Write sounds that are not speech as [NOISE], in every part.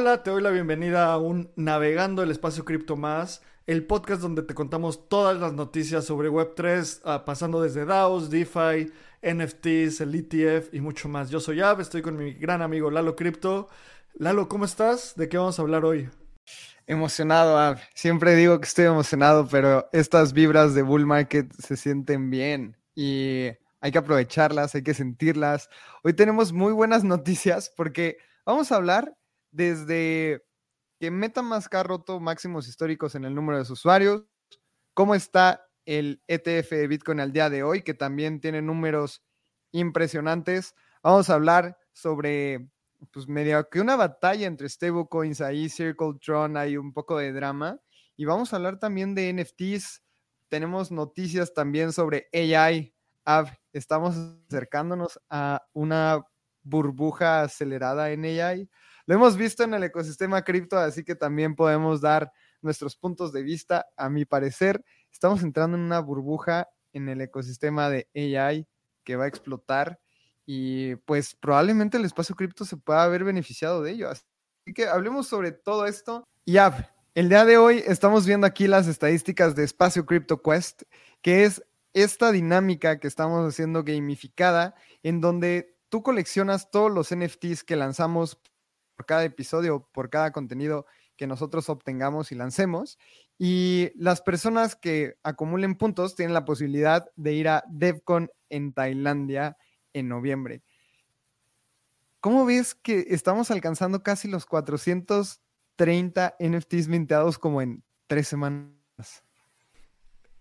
Hola, te doy la bienvenida a un Navegando el Espacio Cripto Más, el podcast donde te contamos todas las noticias sobre Web3, ah, pasando desde DAOs, DeFi, NFTs, el ETF y mucho más. Yo soy Ab, estoy con mi gran amigo Lalo Crypto. Lalo, ¿cómo estás? ¿De qué vamos a hablar hoy? Emocionado, Ab. Siempre digo que estoy emocionado, pero estas vibras de bull market se sienten bien y hay que aprovecharlas, hay que sentirlas. Hoy tenemos muy buenas noticias porque vamos a hablar desde que MetaMask ha roto máximos históricos en el número de usuarios, cómo está el ETF de Bitcoin al día de hoy, que también tiene números impresionantes. Vamos a hablar sobre, pues, medio que una batalla entre stablecoins ahí, Circle Tron, hay un poco de drama. Y vamos a hablar también de NFTs. Tenemos noticias también sobre AI. Estamos acercándonos a una burbuja acelerada en AI. Lo hemos visto en el ecosistema cripto, así que también podemos dar nuestros puntos de vista. A mi parecer, estamos entrando en una burbuja en el ecosistema de AI que va a explotar y pues probablemente el espacio cripto se pueda haber beneficiado de ello. Así que hablemos sobre todo esto. Y ya, el día de hoy estamos viendo aquí las estadísticas de Espacio Crypto Quest, que es esta dinámica que estamos haciendo gamificada, en donde tú coleccionas todos los NFTs que lanzamos por cada episodio, por cada contenido que nosotros obtengamos y lancemos. Y las personas que acumulen puntos tienen la posibilidad de ir a DevCon en Tailandia en noviembre. ¿Cómo ves que estamos alcanzando casi los 430 NFTs minteados como en tres semanas?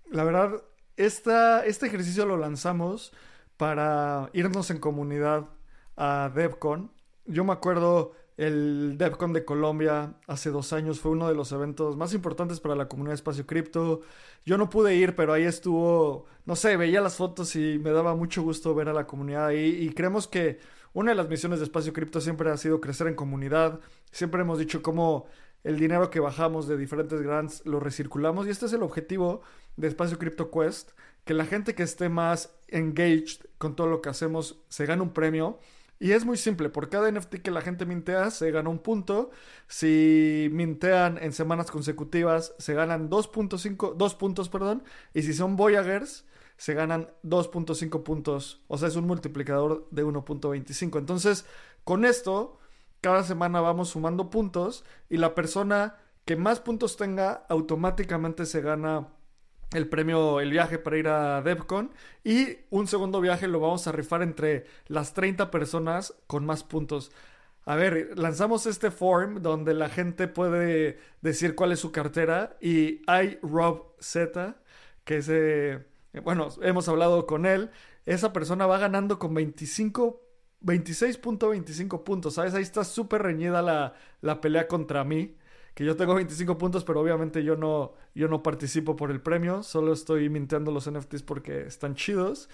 La verdad, esta, este ejercicio lo lanzamos para irnos en comunidad a DevCon. Yo me acuerdo el DevCon de Colombia hace dos años fue uno de los eventos más importantes para la comunidad de espacio cripto. Yo no pude ir, pero ahí estuvo, no sé, veía las fotos y me daba mucho gusto ver a la comunidad ahí. Y creemos que una de las misiones de espacio cripto siempre ha sido crecer en comunidad. Siempre hemos dicho cómo el dinero que bajamos de diferentes grants lo recirculamos. Y este es el objetivo de Espacio Crypto Quest, que la gente que esté más engaged con todo lo que hacemos se gane un premio y es muy simple, por cada NFT que la gente mintea se gana un punto. Si mintean en semanas consecutivas se ganan 2.5, 2 puntos, perdón. Y si son Voyagers se ganan 2.5 puntos. O sea, es un multiplicador de 1.25. Entonces, con esto, cada semana vamos sumando puntos y la persona que más puntos tenga automáticamente se gana el premio, el viaje para ir a DevCon. Y un segundo viaje lo vamos a rifar entre las 30 personas con más puntos. A ver, lanzamos este form donde la gente puede decir cuál es su cartera. Y hay Rob Z, que es, eh, bueno, hemos hablado con él. Esa persona va ganando con 25 26.25 puntos, ¿sabes? Ahí está súper reñida la, la pelea contra mí que yo tengo 25 puntos, pero obviamente yo no, yo no participo por el premio, solo estoy minteando los NFTs porque están chidos.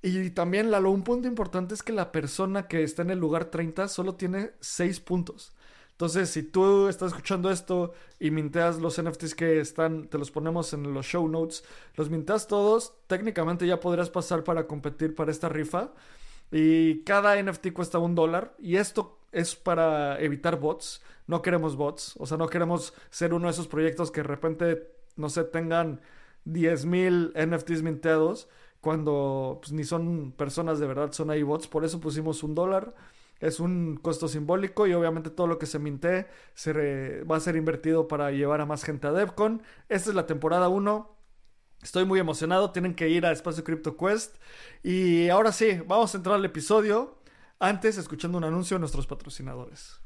Y también, Lalo, un punto importante es que la persona que está en el lugar 30 solo tiene 6 puntos. Entonces, si tú estás escuchando esto y minteas los NFTs que están, te los ponemos en los show notes, los minteas todos, técnicamente ya podrás pasar para competir para esta rifa. Y cada NFT cuesta un dólar. Y esto es para evitar bots. No queremos bots. O sea, no queremos ser uno de esos proyectos que de repente, no sé, tengan 10.000 NFTs minteados cuando pues, ni son personas de verdad, son ahí bots. Por eso pusimos un dólar. Es un costo simbólico y obviamente todo lo que se minte se va a ser invertido para llevar a más gente a DevCon. Esta es la temporada 1. Estoy muy emocionado, tienen que ir a Espacio Crypto Quest. Y ahora sí, vamos a entrar al episodio. Antes, escuchando un anuncio de nuestros patrocinadores.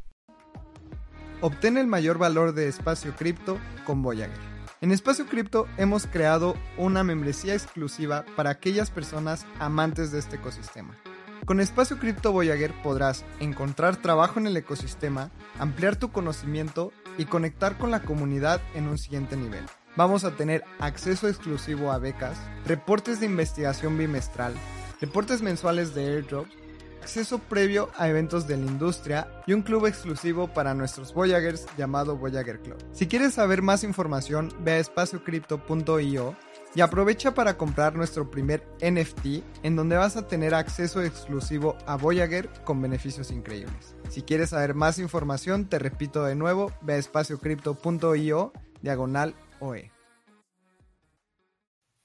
Obtén el mayor valor de Espacio Cripto con Voyager. En Espacio Cripto hemos creado una membresía exclusiva para aquellas personas amantes de este ecosistema. Con Espacio Cripto Voyager podrás encontrar trabajo en el ecosistema, ampliar tu conocimiento y conectar con la comunidad en un siguiente nivel. Vamos a tener acceso exclusivo a becas, reportes de investigación bimestral, reportes mensuales de airdrops acceso previo a eventos de la industria y un club exclusivo para nuestros Voyagers llamado Voyager Club. Si quieres saber más información, ve a espaciocrypto.io Y aprovecha para comprar nuestro primer NFT en donde vas a tener acceso exclusivo a Voyager con beneficios increíbles. Si quieres saber más información, te repito de nuevo, ve a espaciocrypto.io diagonal OE.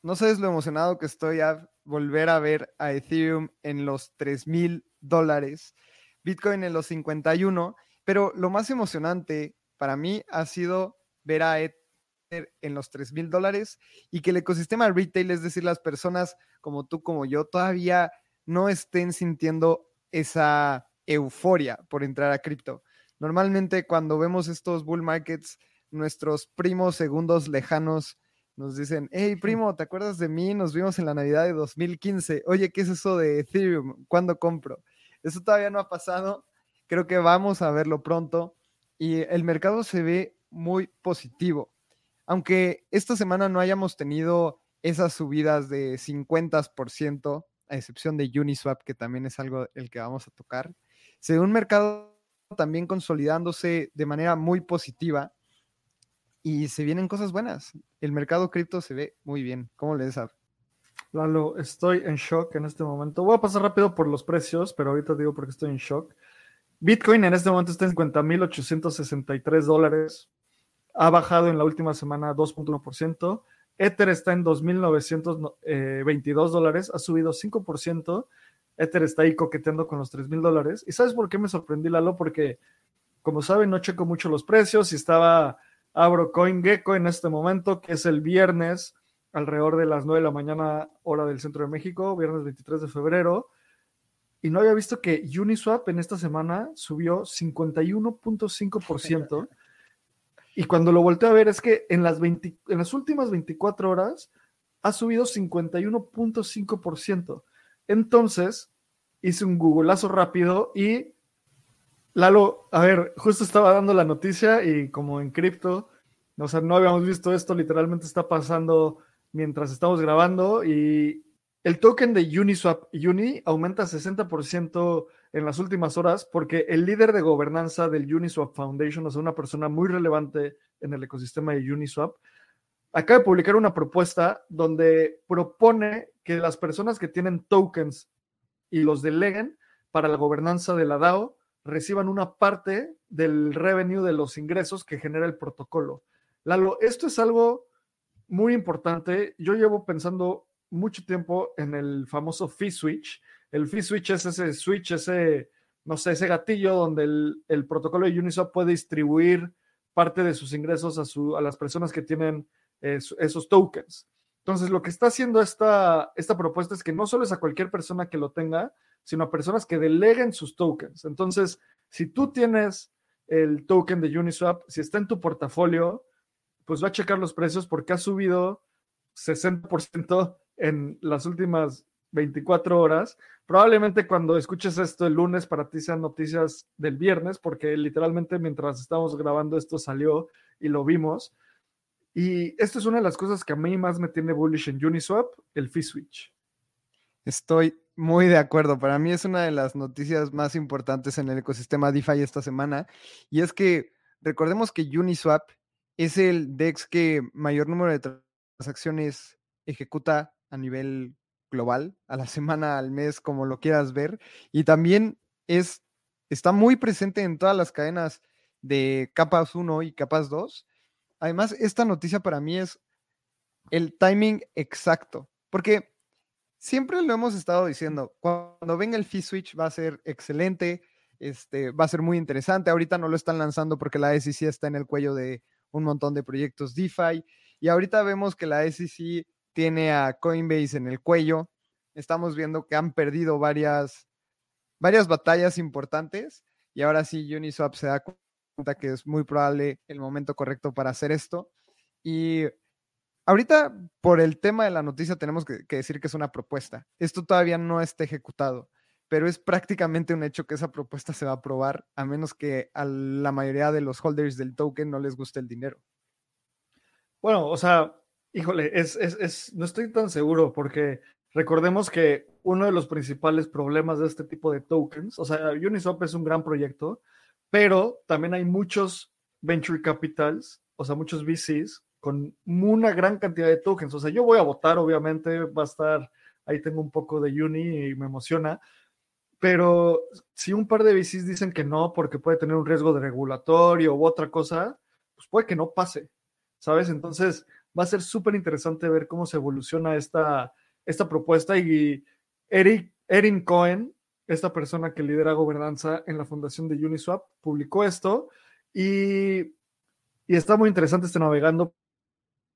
No sabes lo emocionado que estoy a volver a ver a Ethereum en los 3 mil dólares, Bitcoin en los 51, pero lo más emocionante para mí ha sido ver a Ether en los 3 mil dólares y que el ecosistema retail, es decir, las personas como tú, como yo, todavía no estén sintiendo esa euforia por entrar a cripto. Normalmente cuando vemos estos bull markets, nuestros primos segundos lejanos nos dicen, hey primo, ¿te acuerdas de mí? Nos vimos en la Navidad de 2015. Oye, ¿qué es eso de Ethereum? ¿Cuándo compro? Eso todavía no ha pasado. Creo que vamos a verlo pronto. Y el mercado se ve muy positivo. Aunque esta semana no hayamos tenido esas subidas de 50%, a excepción de Uniswap, que también es algo el que vamos a tocar, se ve un mercado también consolidándose de manera muy positiva y se vienen cosas buenas. El mercado cripto se ve muy bien. ¿Cómo le a Lalo, estoy en shock en este momento. Voy a pasar rápido por los precios, pero ahorita digo porque estoy en shock. Bitcoin en este momento está en 50.863 dólares. Ha bajado en la última semana 2.1%. Ether está en 2.922 eh, dólares. Ha subido 5%. Ether está ahí coqueteando con los 3.000 dólares. ¿Y sabes por qué me sorprendí, Lalo? Porque, como saben, no checo mucho los precios y estaba Abro CoinGecko en este momento, que es el viernes, alrededor de las 9 de la mañana, hora del centro de México, viernes 23 de febrero. Y no había visto que Uniswap en esta semana subió 51.5%. [LAUGHS] y cuando lo volteé a ver, es que en las, en las últimas 24 horas ha subido 51.5%. Entonces, hice un googleazo rápido y Lalo, a ver, justo estaba dando la noticia y como en cripto, o sea, no habíamos visto esto, literalmente está pasando mientras estamos grabando y el token de Uniswap Uni aumenta 60% en las últimas horas porque el líder de gobernanza del Uniswap Foundation, o sea, una persona muy relevante en el ecosistema de Uniswap, acaba de publicar una propuesta donde propone que las personas que tienen tokens y los deleguen para la gobernanza de la DAO reciban una parte del revenue de los ingresos que genera el protocolo. Lalo, esto es algo muy importante. Yo llevo pensando mucho tiempo en el famoso fee switch. El fee switch es ese switch, ese, no sé, ese gatillo donde el, protocolo de Uniswap puede distribuir parte de sus ingresos a, su, a las personas que tienen esos tokens. Entonces, lo que está haciendo esta, esta propuesta es que no solo es a cualquier persona que lo tenga, sino a personas que deleguen sus tokens. Entonces, si tú tienes el token de Uniswap, si está en tu portafolio, pues va a checar los precios porque ha subido 60% en las últimas 24 horas. Probablemente cuando escuches esto el lunes para ti sean noticias del viernes, porque literalmente mientras estamos grabando esto salió y lo vimos. Y esto es una de las cosas que a mí más me tiene bullish en Uniswap, el fee switch. Estoy muy de acuerdo. Para mí es una de las noticias más importantes en el ecosistema DeFi esta semana. Y es que recordemos que Uniswap es el DEX que mayor número de transacciones ejecuta a nivel global, a la [LAUGHS] semana, al mes, como lo quieras ver. Y también es, está muy presente en todas las cadenas de capas 1 y capas 2. Además, esta noticia para mí es el timing exacto, porque siempre lo hemos estado diciendo, cuando venga el fee switch va a ser excelente, este, va a ser muy interesante. Ahorita no lo están lanzando porque la SEC está en el cuello de un montón de proyectos DeFi y ahorita vemos que la SEC tiene a Coinbase en el cuello. Estamos viendo que han perdido varias, varias batallas importantes y ahora sí Uniswap se da que es muy probable el momento correcto para hacer esto. Y ahorita, por el tema de la noticia, tenemos que, decir que es una propuesta. Esto todavía no está ejecutado, pero es prácticamente un hecho que esa propuesta se va a aprobar, a menos que a la mayoría de los holders del token no les guste el dinero. Bueno, o sea, híjole, es, es, no estoy tan seguro porque recordemos que uno de los principales problemas de este tipo de tokens, o sea, Uniswap es un gran proyecto, pero también hay muchos venture capitals, o sea, muchos VCs con una gran cantidad de tokens. O sea, yo voy a votar, obviamente, va a estar, ahí tengo un poco de uni y me emociona. Pero si un par de VCs dicen que no, porque puede tener un riesgo de regulatorio u otra cosa, pues puede que no pase, ¿sabes? Entonces va a ser súper interesante ver cómo se evoluciona esta, esta propuesta y Eric, Erin Cohen, esta persona que lidera gobernanza en la fundación de Uniswap, publicó esto y, y está muy interesante este navegando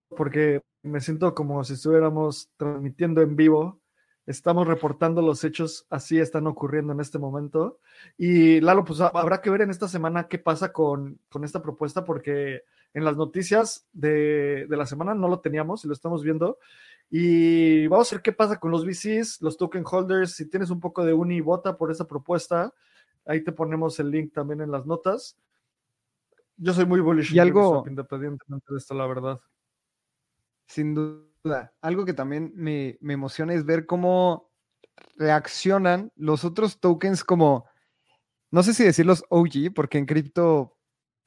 porque me siento como si estuviéramos transmitiendo en vivo. Estamos reportando los hechos, así están ocurriendo en este momento. Y Lalo, pues habrá que ver en esta semana qué pasa con, con esta propuesta, porque en las noticias de, de, la semana no lo teníamos y lo estamos viendo. Y vamos a ver qué pasa con los VCs, los token holders. Si tienes un poco de uni, vota por esa propuesta. Ahí te ponemos el link también en las notas. Yo soy muy bullish y algo independientemente de esto, la verdad. Sin duda. Algo que también me, me emociona es ver cómo reaccionan los otros tokens como, no sé si decirlos OG, porque en cripto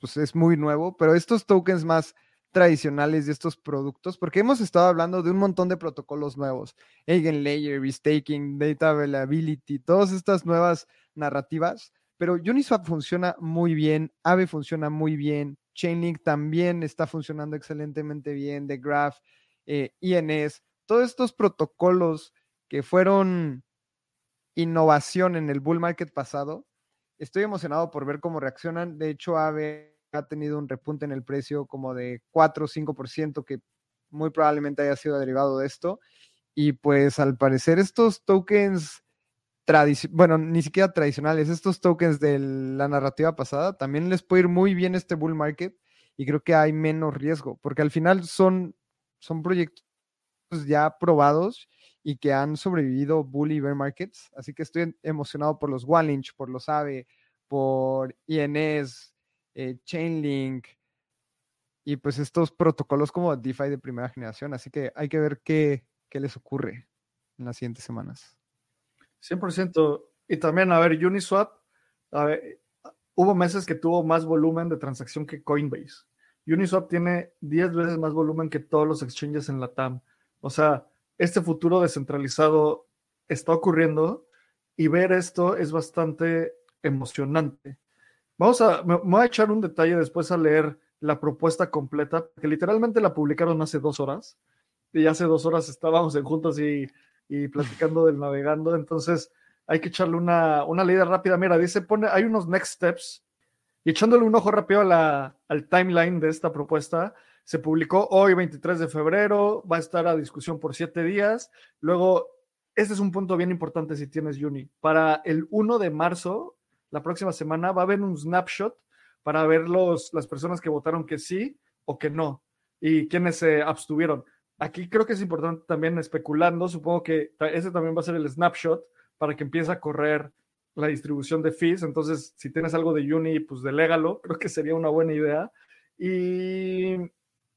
pues es muy nuevo, pero estos tokens más tradicionales de estos productos, porque hemos estado hablando de un montón de protocolos nuevos, Eigenlayer, Restaking, Data Availability, todas estas nuevas narrativas, pero Uniswap funciona muy bien, Aave funciona muy bien, Chainlink también está funcionando excelentemente bien, The Graph, eh, INS, todos estos protocolos que fueron innovación en el bull market pasado, estoy emocionado por ver cómo reaccionan. De hecho, AVE ha tenido un repunte en el precio como de 4 o 5%, que muy probablemente haya sido derivado de esto. Y pues al parecer estos tokens, bueno, ni siquiera tradicionales, estos tokens de la narrativa pasada, también les puede ir muy bien este bull market y creo que hay menos riesgo, porque al final son, son proyectos ya probados y que han sobrevivido bull y bear markets. Así que estoy emocionado por los Wallinch, por los AVE, por INS, eh, Chainlink y pues estos protocolos como DeFi de primera generación. Así que hay que ver qué, qué les ocurre en las siguientes semanas. 100%. Y también, a ver, Uniswap, a ver, hubo meses que tuvo más volumen de transacción que Coinbase. Uniswap tiene 10 veces más volumen que todos los exchanges en la TAM. O sea, este futuro descentralizado está ocurriendo y ver esto es bastante emocionante. Vamos a, me, voy a echar un detalle después a leer la propuesta completa, que literalmente la publicaron hace dos horas y hace dos horas estábamos en juntos y, y platicando del navegando, entonces hay que echarle una, una leída rápida. Mira, dice, pone, hay unos next steps y echándole un ojo rápido al timeline de esta propuesta, se publicó hoy, 23 de febrero, va a estar a discusión por siete días. Luego, este es un punto bien importante si tienes Uni. Para el 1 de marzo, la próxima semana, va a haber un snapshot para ver los, las personas que votaron que sí o que no y quienes se abstuvieron. Aquí creo que es importante también especulando, supongo que ese también va a ser el snapshot para que empiece a correr la distribución de fees. Entonces, si tienes algo de Uni, pues delégalo, [LAUGHS] creo que sería una buena idea. Y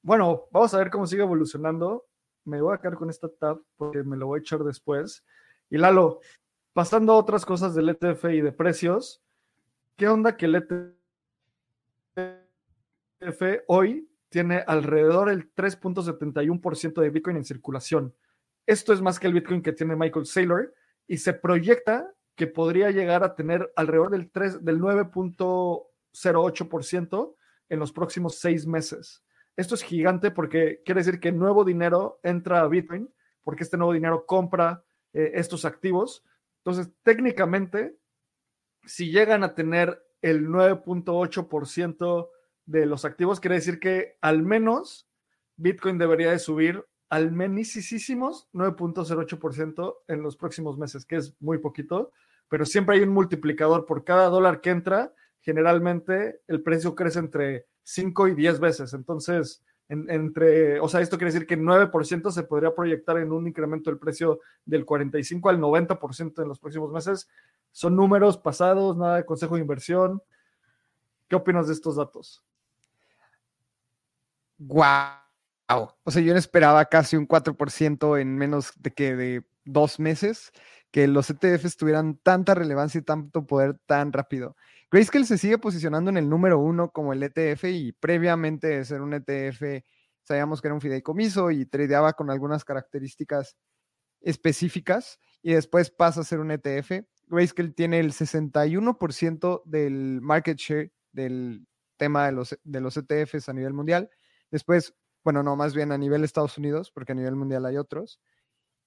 bueno, vamos a ver cómo sigue evolucionando. Me voy a quedar con esta tab porque me lo voy a echar después. Y Lalo, pasando a otras cosas del ETF y de precios, ¿qué onda que el ETF hoy tiene alrededor del 3.71% de Bitcoin en circulación? Esto es más que el Bitcoin que tiene Michael Saylor y se proyecta que podría llegar a tener alrededor del, 3, del 9.08% en los próximos seis meses. Esto es gigante porque quiere decir que nuevo dinero entra a Bitcoin, porque este nuevo dinero compra eh, estos activos. Entonces, técnicamente, si llegan a tener el 9.8% de los activos, quiere decir que al menos Bitcoin debería de subir al menisísimos 9.08% en los próximos meses, que es muy poquito, pero siempre hay un multiplicador por cada dólar que entra. Generalmente el precio crece entre 5 y 10 veces. Entonces, entre, o sea, esto quiere decir que 9% se podría proyectar en un incremento del precio del 45 al 90% en los próximos meses. Son números pasados, nada de consejo de inversión. ¿Qué opinas de estos datos? O sea, yo no esperaba casi un 4% en menos de que de dos meses que los ETFs tuvieran tanta relevancia y tanto poder tan rápido. Grayscale se sigue posicionando en el número uno como el ETF y previamente de ser un ETF sabíamos que era un fideicomiso y tradeaba con algunas características específicas y después pasa a ser un ETF. Grayscale tiene el 61% del market share del tema de los, de los ETFs a nivel mundial. Después, bueno, no, más bien a nivel Estados Unidos, porque a nivel mundial hay otros.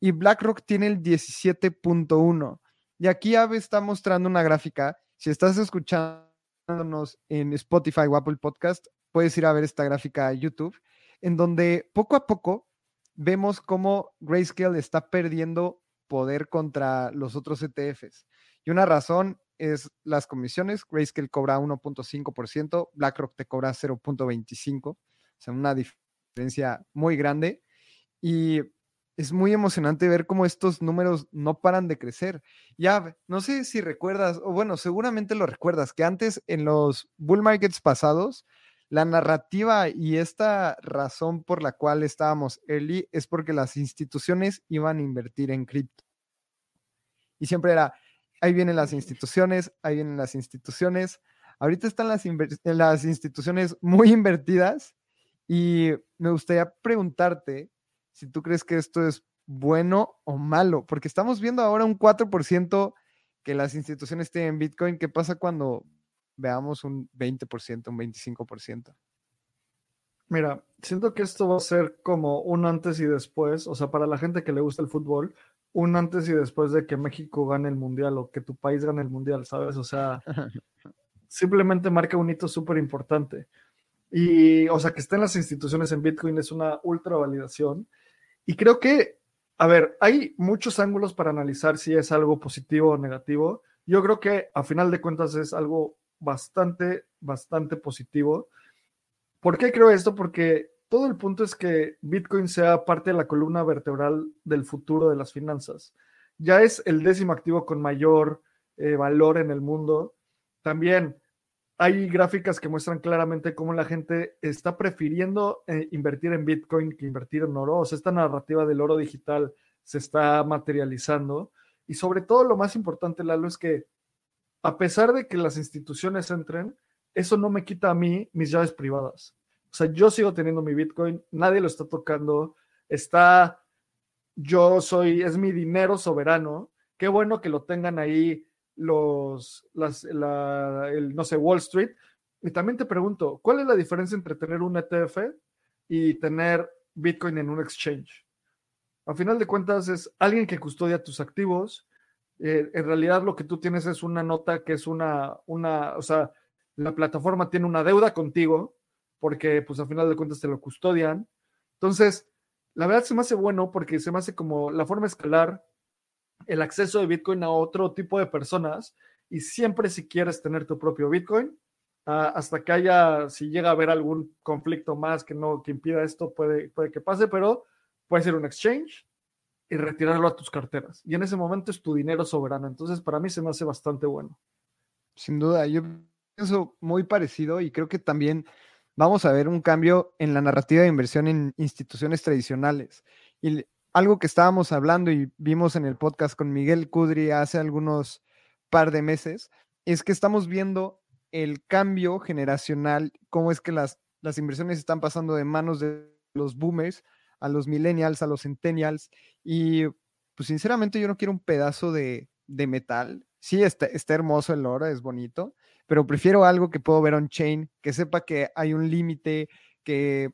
Y BlackRock tiene el 17.1. Y aquí Ave está mostrando una gráfica. Si estás escuchándonos en Spotify o Apple Podcast, puedes ir a ver esta gráfica a YouTube, en donde poco a poco vemos cómo Grayscale está perdiendo poder contra los otros ETFs. Y una razón es las comisiones. Grayscale cobra 1.5%, BlackRock te cobra 0.25%, o sea, una diferencia muy grande. Y es muy emocionante ver cómo estos números no paran de crecer. Ya, no sé si recuerdas, o bueno, seguramente lo recuerdas, que antes en los bull markets pasados, la narrativa y esta razón por la cual estábamos early es porque las instituciones iban a invertir en cripto. Y siempre era, ahí vienen las instituciones, ahí vienen las instituciones. Ahorita están las, las instituciones muy invertidas y me gustaría preguntarte si tú crees que esto es bueno o malo, porque estamos viendo ahora un 4% que las instituciones tienen Bitcoin. ¿Qué pasa cuando veamos un 20%, un 25%? Mira, siento que esto va a ser como un antes y después, o sea, para la gente que le gusta el fútbol, un antes y después de que México gane el mundial o que tu país gane el mundial, ¿sabes? O sea, [LAUGHS] simplemente marca un hito súper importante. Y, o sea, que estén las instituciones en Bitcoin es una ultra validación. Y creo que, a ver, hay muchos ángulos para analizar si es algo positivo o negativo. Yo creo que a final de cuentas es algo bastante, bastante positivo. ¿Por qué creo esto? Porque todo el punto es que Bitcoin sea parte de la columna vertebral del futuro de las finanzas. Ya es el décimo activo con mayor eh, valor en el mundo. También hay gráficas que muestran claramente cómo la gente está prefiriendo eh, invertir en Bitcoin que invertir en oro. O sea, esta narrativa del oro digital se está materializando. Y sobre todo lo más importante, Lalo, es que a pesar de que las instituciones entren, eso no me quita a mí mis llaves privadas. O sea, yo sigo teniendo mi Bitcoin, nadie lo está tocando, está, yo soy, es mi dinero soberano. Qué bueno que lo tengan ahí los, las, la, el, no sé, Wall Street. Y también te pregunto, ¿cuál es la diferencia entre tener un ETF y tener Bitcoin en un exchange? A final de cuentas es alguien que custodia tus activos, eh, en realidad lo que tú tienes es una nota que es una, una, o sea, la plataforma tiene una deuda contigo porque pues a final de cuentas te lo custodian. Entonces, la verdad se me hace bueno porque se me hace como la forma escalar el acceso de Bitcoin a otro tipo de personas y siempre si quieres tener tu propio Bitcoin, ah, hasta que haya, si llega a haber algún conflicto más que no, que impida esto, puede, puede que pase, pero puede ser un exchange y retirarlo a tus carteras. Y en ese momento es tu dinero soberano. Entonces, para mí se me hace bastante bueno. Sin duda, yo pienso muy parecido y creo que también vamos a ver un cambio en la narrativa de inversión en instituciones tradicionales. Y algo que estábamos hablando y vimos en el podcast con Miguel Cudri hace algunos par de meses, es que estamos viendo el cambio generacional, cómo es que las, las inversiones están pasando de manos de los boomers a los millennials, a los centennials. Y pues sinceramente yo no quiero un pedazo de, metal. Sí, está, está, hermoso el oro, es bonito, pero prefiero algo que puedo ver on-chain, que sepa que hay un límite, que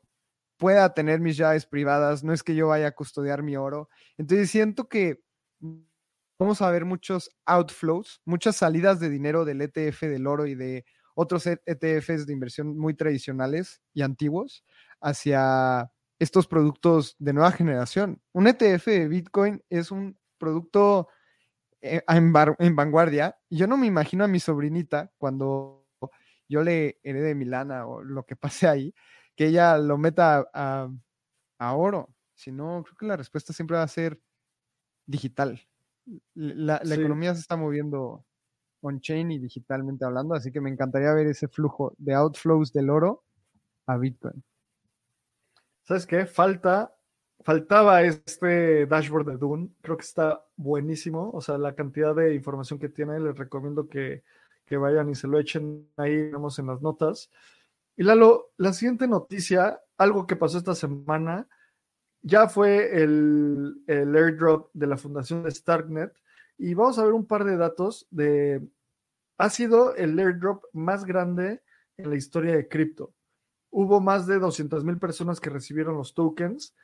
pueda tener mis llaves privadas, no es que yo vaya a custodiar mi oro. Entonces siento que vamos a ver muchos outflows, muchas salidas de dinero del ETF del oro y de otros ETFs de inversión muy tradicionales y antiguos hacia estos productos de nueva generación. Un ETF de Bitcoin es un producto eh, en, vanguardia. Yo no me imagino a mi sobrinita cuando yo le herede mi lana o lo que pase ahí, que ella lo meta a, oro. Si no, creo que la respuesta siempre va a ser digital. La, economía se está moviendo on-chain y digitalmente hablando, así que me encantaría ver ese flujo de outflows del oro a Bitcoin. ¿Sabes qué? Falta, faltaba este dashboard de Dune. Creo que está buenísimo. O sea, la cantidad de información que tiene, les recomiendo que, vayan y se lo echen ahí, vemos en las notas. Y Lalo, la siguiente noticia, algo que pasó esta semana, ya fue el, airdrop de la fundación de Starknet y vamos a ver un par de datos de... Ha sido el airdrop más grande en la historia de cripto. Hubo más de 200 mil personas que recibieron los tokens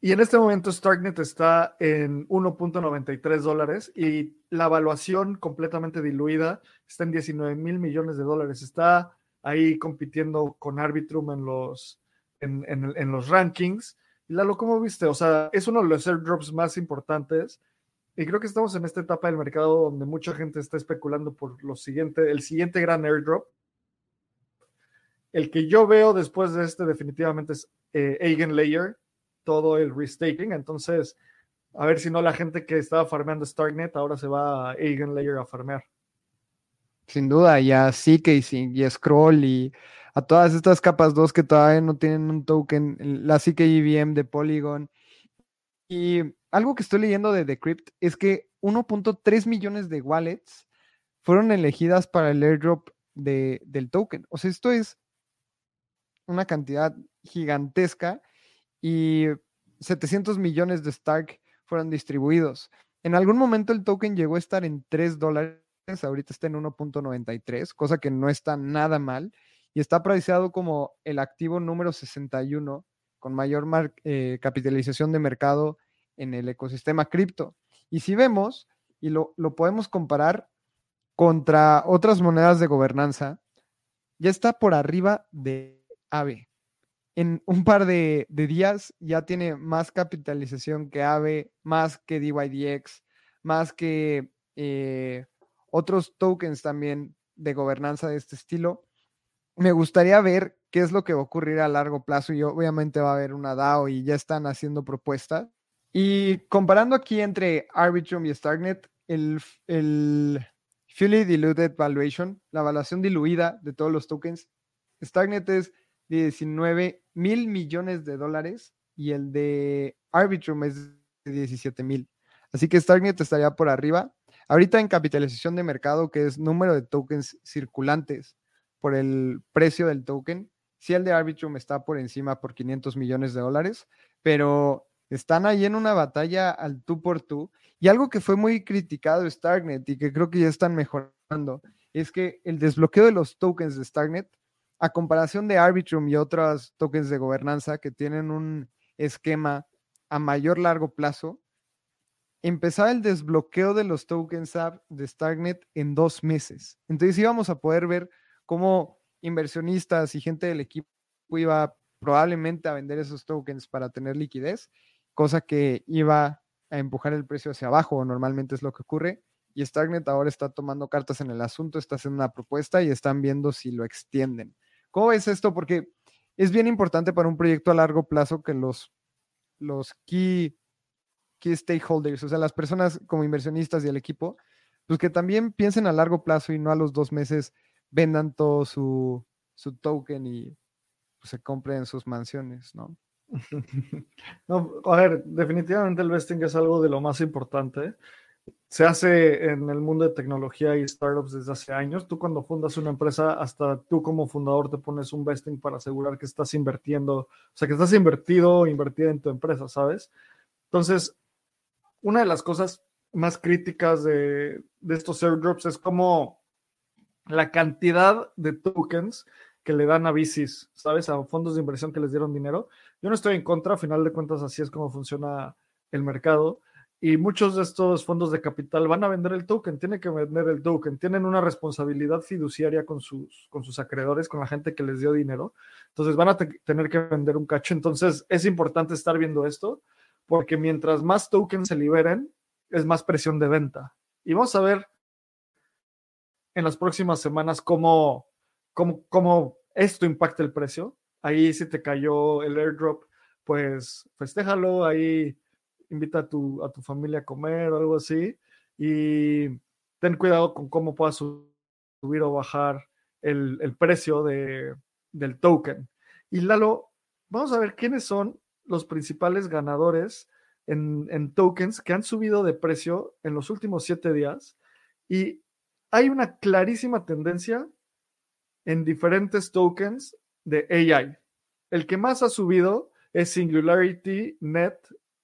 y en este momento Starknet está en 1.93 dólares y la evaluación completamente diluida está en 19 mil millones de dólares. Está ahí compitiendo con Arbitrum en los, en, en los rankings y Lalo, ¿cómo viste? O sea, es uno de los airdrops más importantes. Y creo que estamos en esta etapa del mercado donde mucha gente está especulando por lo siguiente, el siguiente gran airdrop. El que yo veo después de este definitivamente es eh, Eigenlayer, todo el restaking. Entonces, a ver si no la gente que estaba farmeando Starknet ahora se va a Eigenlayer a farmear. Sin duda, ya sí que y Scroll y a todas estas capas 2 que todavía no tienen un token, la CKEVM de Polygon. Y algo que estoy leyendo de Decrypt es que 1.3 millones de wallets fueron elegidas para el airdrop de, del token. O sea, esto es una cantidad gigantesca y 700 millones de Stark fueron distribuidos. En algún momento el token llegó a estar en 3 dólares, ahorita está en 1.93, cosa que no está nada mal y está apreciado como el activo número 61 con mayor eh, capitalización de mercado en el ecosistema cripto. Y si vemos, y lo, podemos comparar contra otras monedas de gobernanza, ya está por arriba de AVE. En un par de, días ya tiene más capitalización que AVE, más que DYDX, más que eh, otros tokens también de gobernanza de este estilo me gustaría ver qué es lo que va a ocurrir a largo plazo y obviamente va a haber una DAO y ya están haciendo propuestas. Y comparando aquí entre Arbitrum y Starknet, el, el Fully Diluted Valuation, la evaluación diluida de todos los tokens, Starknet es de 19 mil millones de dólares y el de Arbitrum es de 17 mil. Así que Starknet estaría por arriba. Ahorita en capitalización de mercado, que es número de tokens circulantes, por el precio del token. Sí, el de Arbitrum está por encima por 500 millones de dólares, pero están ahí en una batalla al tú por tú. Y algo que fue muy criticado Starknet y que creo que ya están mejorando es que el desbloqueo de los tokens de Starknet, a comparación de Arbitrum y otros tokens de gobernanza que tienen un esquema a mayor largo plazo, empezaba el desbloqueo de los tokens de Starknet en dos meses. Entonces íbamos a poder ver cómo inversionistas y gente del equipo iba probablemente a vender esos tokens para tener liquidez, cosa que iba a empujar el precio hacia abajo, normalmente es lo que ocurre. Y Starknet ahora está tomando cartas en el asunto, está haciendo una propuesta y están viendo si lo extienden. ¿Cómo es esto? Porque es bien importante para un proyecto a largo plazo que los, los key, key stakeholders, o sea, las personas como inversionistas y el equipo, pues que también piensen a largo plazo y no a los dos meses vendan todo su, token y pues, se compren sus mansiones, ¿no? [LAUGHS] no, a ver, definitivamente el vesting es algo de lo más importante. Se hace en el mundo de tecnología y startups desde hace años. Tú cuando fundas una empresa, hasta tú como fundador te pones un vesting para asegurar que estás invirtiendo, o sea, que estás invertido o invertida en tu empresa, ¿sabes? Entonces, una de las cosas más críticas de, de estos airdrops es cómo la cantidad de tokens que le dan a VCs, ¿sabes? A fondos de inversión que les dieron dinero. Yo no estoy en contra, a final de cuentas así es como funciona el mercado. Y muchos de estos fondos de capital van a vender el token, tienen que vender el token, tienen una responsabilidad fiduciaria con sus, con sus acreedores, con la gente que les dio dinero. Entonces van a tener que vender un cacho. Entonces es importante estar viendo esto, porque mientras más tokens se liberen, es más presión de venta. Y vamos a ver en las próximas semanas cómo, cómo, cómo esto impacta el precio. Ahí si te cayó el airdrop, pues festéjalo, ahí invita a tu, a tu familia a comer o algo así y ten cuidado con cómo puedas subir o bajar el, el precio de, del token. Y Lalo, vamos a ver quiénes son los principales ganadores en, en, tokens que han subido de precio en los últimos siete días. Y hay una clarísima tendencia en diferentes tokens de AI. El que más ha subido es Singularity Net,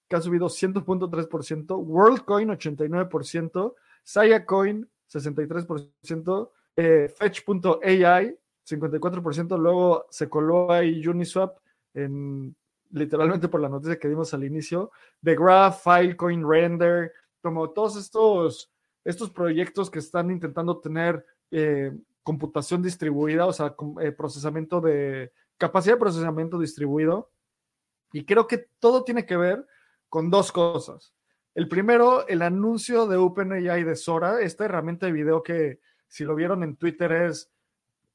que ha subido 100.3%, WorldCoin 89%, Sayacoin 63%, eh, Fetch.ai 54%, luego se coló ahí Uniswap en literalmente por la noticia que dimos al inicio, The Graph, Filecoin, Render, como todos estos, estos proyectos que están intentando tener eh, computación distribuida, o sea, eh, procesamiento de capacidad de procesamiento distribuido. Y creo que todo tiene que ver con dos cosas. El primero, el anuncio de OpenAI de Sora, esta herramienta de video que si lo vieron en Twitter es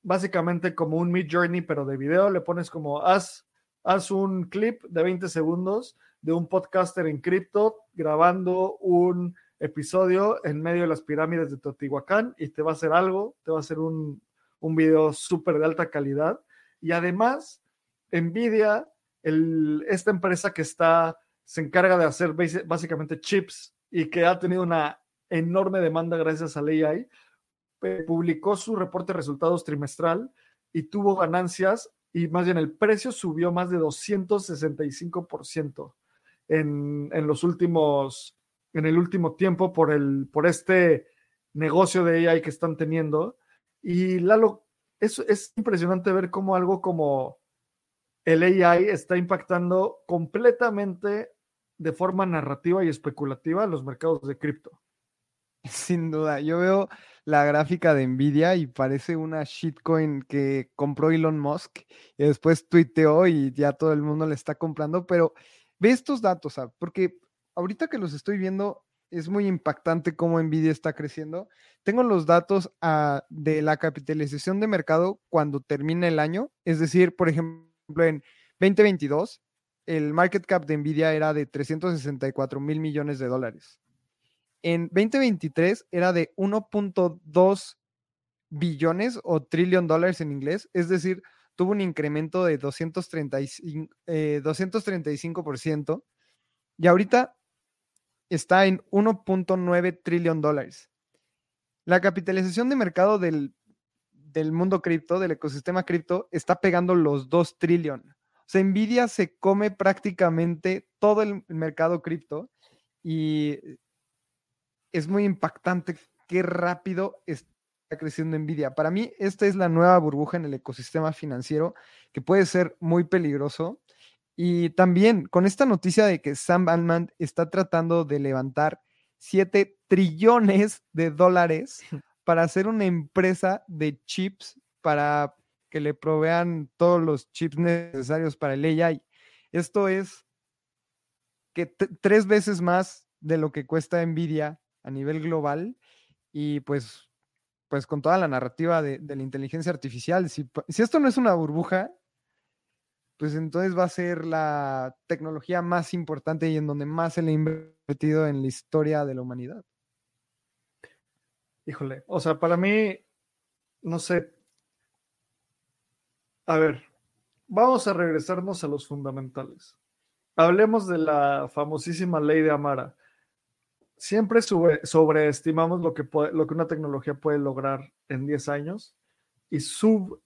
básicamente como un Mid Journey, pero de video. Le pones como haz, haz un clip de 20 segundos de un podcaster en cripto grabando un episodio en medio de las pirámides de Teotihuacán y te va a hacer algo, te va a hacer un, un video súper de alta calidad. Y además, Nvidia, esta empresa que está, se encarga de hacer básicamente chips y que ha tenido una enorme demanda gracias a AI, publicó su reporte de resultados trimestral y tuvo ganancias y más bien el precio subió más de 265% en, en los últimos, en el último tiempo por, el, por este negocio de AI que están teniendo. Y Lalo, es, es impresionante ver cómo algo como el AI está impactando completamente de forma narrativa y especulativa los mercados de cripto. [LAUGHS] Sin duda, yo veo la gráfica de Nvidia y parece una shitcoin que compró Elon Musk y después tuiteó y ya todo el mundo le está comprando, pero ve estos datos, porque ahorita que los estoy viendo es muy impactante cómo Nvidia está creciendo. Tengo los datos ah, de la capitalización de mercado cuando termina el año, es decir, por ejemplo, en 2022, el market cap de Nvidia era de 364 mil millones de dólares en 2023 era de 1.2 billones o trillion dólares en inglés, es decir, tuvo un incremento de 235, eh, 235% y ahorita está en 1.9 trillion dólares. La capitalización de mercado del, del mundo cripto, del ecosistema cripto, está pegando los 2 trillion. O sea, Nvidia se come prácticamente todo el mercado cripto y es muy impactante qué rápido está creciendo Nvidia. Para mí, esta es la nueva burbuja en el ecosistema financiero que puede ser muy peligroso. Y también con esta noticia de que Sam Altman está tratando de levantar 7 trillones de dólares [LAUGHS] para hacer una empresa de chips para que le provean todos los chips necesarios para el AI. Esto es que tres veces más de lo que cuesta Nvidia a nivel global y pues, pues con toda la narrativa de, la inteligencia artificial. Si, si, esto no es una burbuja, pues entonces va a ser la tecnología más importante y en donde más se le ha invertido en la historia de la humanidad. Híjole, o sea, para mí, no sé. A ver, vamos a regresarnos a los fundamentales. Hablemos de la famosísima ley de Amara siempre sobreestimamos lo que, lo que una tecnología puede lograr en 10 años y sub,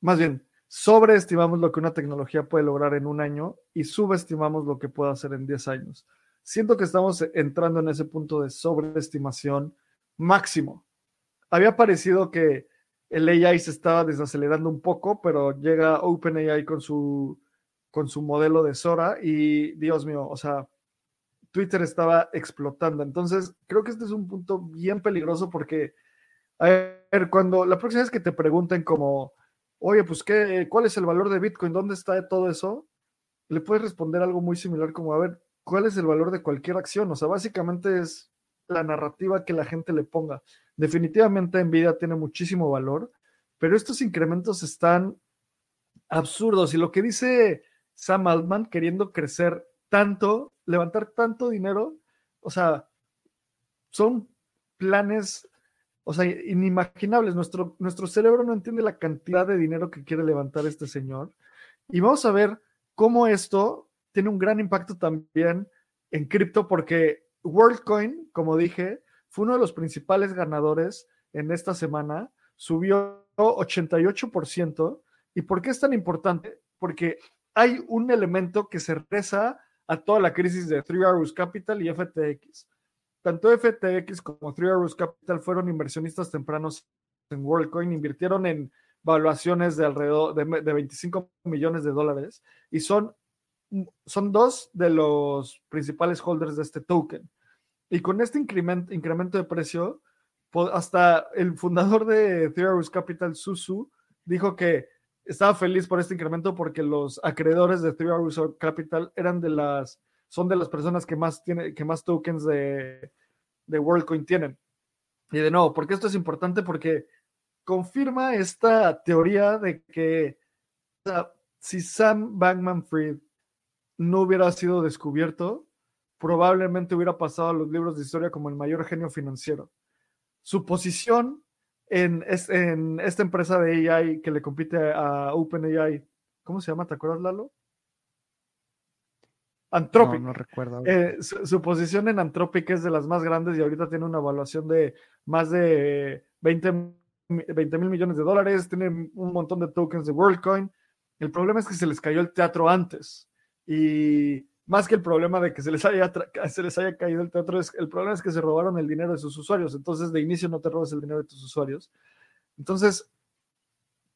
más bien, sobreestimamos lo que una tecnología puede lograr en un año y subestimamos lo que puede hacer en 10 años. Siento que estamos entrando en ese punto de sobreestimación máximo. Había parecido que el AI se estaba desacelerando un poco, pero llega OpenAI con su, con su modelo de Sora y Dios mío, o sea, Twitter estaba explotando. Entonces, creo que este es un punto bien peligroso porque, a ver, cuando la próxima vez que te pregunten como, oye, pues, ¿qué, ¿cuál es el valor de Bitcoin? ¿Dónde está todo eso? Le puedes responder algo muy similar como, a ver, ¿cuál es el valor de cualquier acción? O sea, básicamente es la narrativa que la gente le ponga. Definitivamente Nvidia tiene muchísimo valor, pero estos incrementos están absurdos. Y lo que dice Sam Altman queriendo crecer tanto, levantar tanto dinero, o sea, son planes, o sea, inimaginables. Nuestro, nuestro cerebro no entiende la cantidad de dinero que quiere levantar este señor. Y vamos a ver cómo esto tiene un gran impacto también en cripto, porque WorldCoin, como dije, fue uno de los principales ganadores en esta semana, subió 88% y ¿Y por qué es tan importante? Porque hay un elemento que se reza a toda la crisis de Three Arrows Capital y FTX. Tanto FTX como Three Arrows Capital fueron inversionistas tempranos en WorldCoin, invirtieron en valuaciones de alrededor de, de 25 millones de dólares y son, son dos de los principales holders de este token. Y con este incremento, incremento de precio, hasta el fundador de Three Arrows Capital, Susu, dijo que estaba feliz por este incremento porque los acreedores de Three Arrows Capital eran de las, son de las personas que más, tiene, que más tokens de, de WorldCoin tienen. Y de nuevo, porque esto es importante? Porque confirma esta teoría de que si Sam Bankman Fried no hubiera sido descubierto, probablemente hubiera pasado a los libros de historia como el mayor genio financiero. Su posición en, en esta empresa de AI que le compite a OpenAI, ¿cómo se llama? ¿Te acuerdas, Lalo? Anthropic. No, recuerdo. Eh, su, posición en Anthropic es de las más grandes y ahorita tiene una evaluación de más de 20 mil millones de dólares, tiene un montón de tokens de WorldCoin. El problema es que se les cayó el teatro antes y más que el problema de que se les haya, se les haya caído el teatro, es, el problema es que se robaron el dinero de sus usuarios. Entonces, de inicio no te robes el dinero de tus usuarios. Entonces,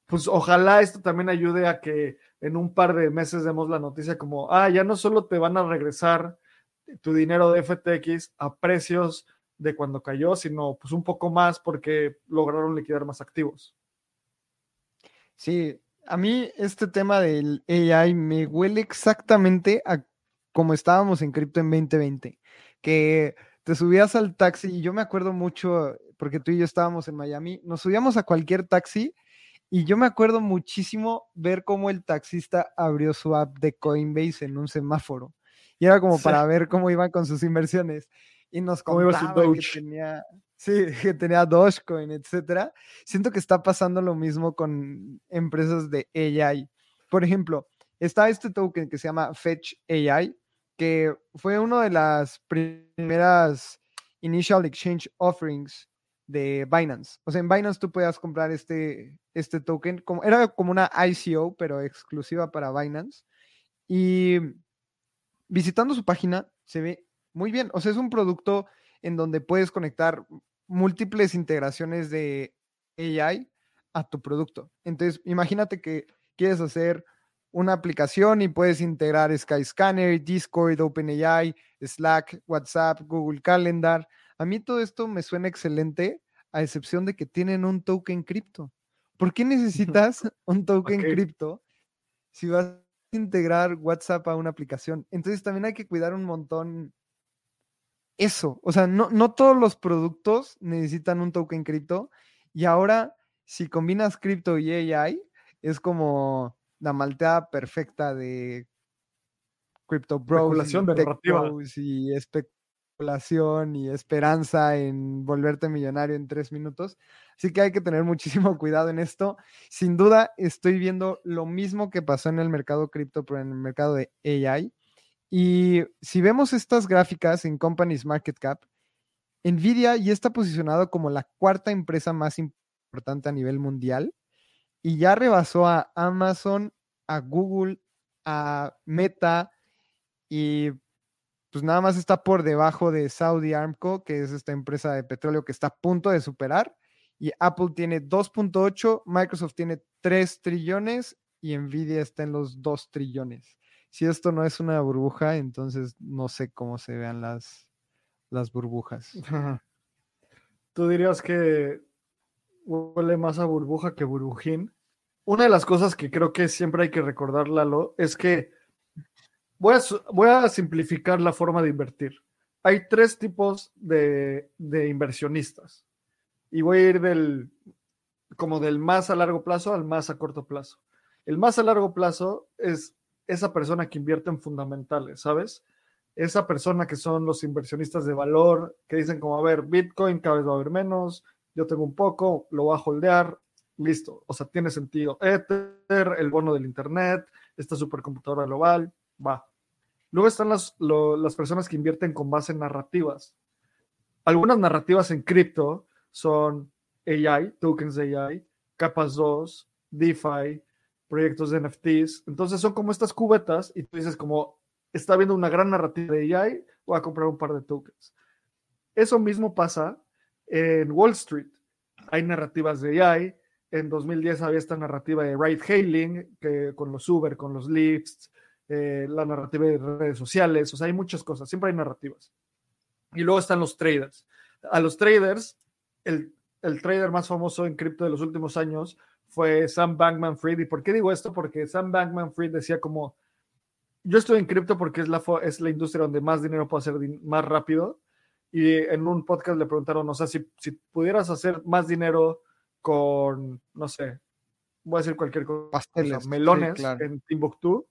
pues ojalá esto también ayude a que en un par de meses demos la noticia como, ah, ya no solo te van a regresar tu dinero de FTX a precios de cuando cayó, sino pues un poco más porque lograron liquidar más activos. Sí, a mí este tema del AI me huele exactamente a como estábamos en cripto en 2020, que te subías al taxi y yo me acuerdo mucho, porque tú y yo estábamos en Miami, nos subíamos a cualquier taxi y yo me acuerdo muchísimo ver cómo el taxista abrió su app de Coinbase en un semáforo. Y era como para ver cómo iban con sus inversiones. Y nos contaba que tenía, sí, que tenía Dogecoin, etcétera. Siento que está pasando lo mismo con empresas de AI. Por ejemplo, está este token que se llama Fetch AI, que fue una de las primeras initial exchange offerings de Binance. O sea, en Binance tú podías comprar este, este token, como, era como una ICO, pero exclusiva para Binance. Y visitando su página se ve muy bien. O sea, es un producto en donde puedes conectar múltiples integraciones de AI a tu producto. Entonces, imagínate que quieres hacer una aplicación y puedes integrar Skyscanner, Discord, OpenAI, Slack, WhatsApp, Google Calendar. A mí todo esto me suena excelente, a excepción de que tienen un token cripto. ¿Por qué [LAUGHS] necesitas un token cripto si vas a integrar WhatsApp a una aplicación? Entonces también hay que cuidar un montón eso. O sea, no, no todos los productos necesitan un token cripto. Y ahora, si combinas cripto y AI, es como la malteada perfecta de Crypto Bros. Y, y especulación y esperanza en volverte millonario en tres minutos. Así que hay que tener muchísimo [LAUGHS] cuidado en esto. Sin duda, estoy viendo lo mismo que pasó en el mercado cripto, pero en el mercado de AI. Y si vemos estas gráficas en Companies Market Cap, Nvidia ya está posicionado como la cuarta empresa más importante a nivel mundial y ya rebasó a Amazon, a Google, a Meta y pues nada más está por debajo de Saudi Aramco, que es esta empresa de petróleo que está a punto de superar. Y Apple tiene 2.8, Microsoft tiene 3 trillones y Nvidia está en los 2 trillones. Si esto no es una burbuja, entonces no sé cómo se vean las, las burbujas. ¿Tú dirías que huele más a burbuja que burbujín. Una de las cosas que creo que siempre hay que recordar, Lalo, es que voy a, simplificar la forma de invertir. Hay tres tipos de, de inversionistas y voy a ir del como del más a largo plazo al más a corto plazo. El más a largo plazo es esa persona que invierte en fundamentales, ¿sabes? Esa persona que son los inversionistas de valor, que dicen como, a ver, Bitcoin cada vez va a haber menos, yo tengo un poco, lo voy a holdear, listo. O sea, tiene sentido. Ether, el bono del Internet, esta supercomputadora global, va. Luego están las, las personas que invierten con base en narrativas. Algunas narrativas en cripto son AI, tokens de AI, capas 2, DeFi, proyectos de NFTs. Entonces son como estas cubetas y tú dices como, está viendo una gran narrativa de AI, voy a comprar un par de tokens. Eso mismo pasa en Wall Street. Hay narrativas de AI. En 2010 había esta narrativa de ride hailing, que con los Uber, con los Lyft, eh, la narrativa de redes sociales. O sea, hay muchas cosas. Siempre hay narrativas. Y luego están los traders. A los traders, el, el trader más famoso en cripto de los últimos años fue Sam Bankman Fried. ¿Y por qué digo esto? Porque Sam Bankman Fried decía como, yo estoy en cripto porque es la, es la industria donde más dinero puedo hacer más rápido. Y en un podcast le preguntaron, o sea, si, si pudieras hacer más dinero con, no sé, voy a decir cualquier cosa, Pasteles, melones sí, claro. en Timbuktu,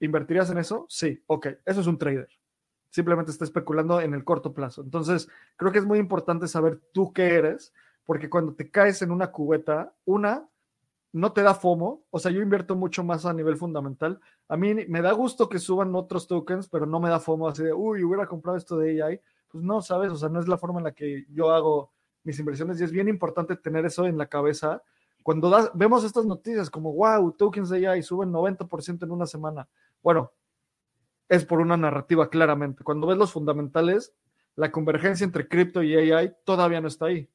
¿invertirías en eso? Sí, ok, eso es un trader. Simplemente está especulando en el corto plazo. Entonces, creo que es muy importante saber tú qué eres, porque cuando te caes en una cubeta, una, no te da FOMO, o sea, yo invierto mucho más a nivel fundamental. A mí me da gusto que suban otros tokens, pero no me da FOMO así de, uy, hubiera comprado esto de AI. Pues no, sabes, o sea, no es la forma en la que yo hago mis inversiones y es bien importante tener eso en la cabeza. Cuando vemos estas noticias como, wow, tokens de AI suben 90% en una semana. Bueno, es por una narrativa claramente. Cuando ves los fundamentales, la convergencia entre cripto y AI todavía no está ahí.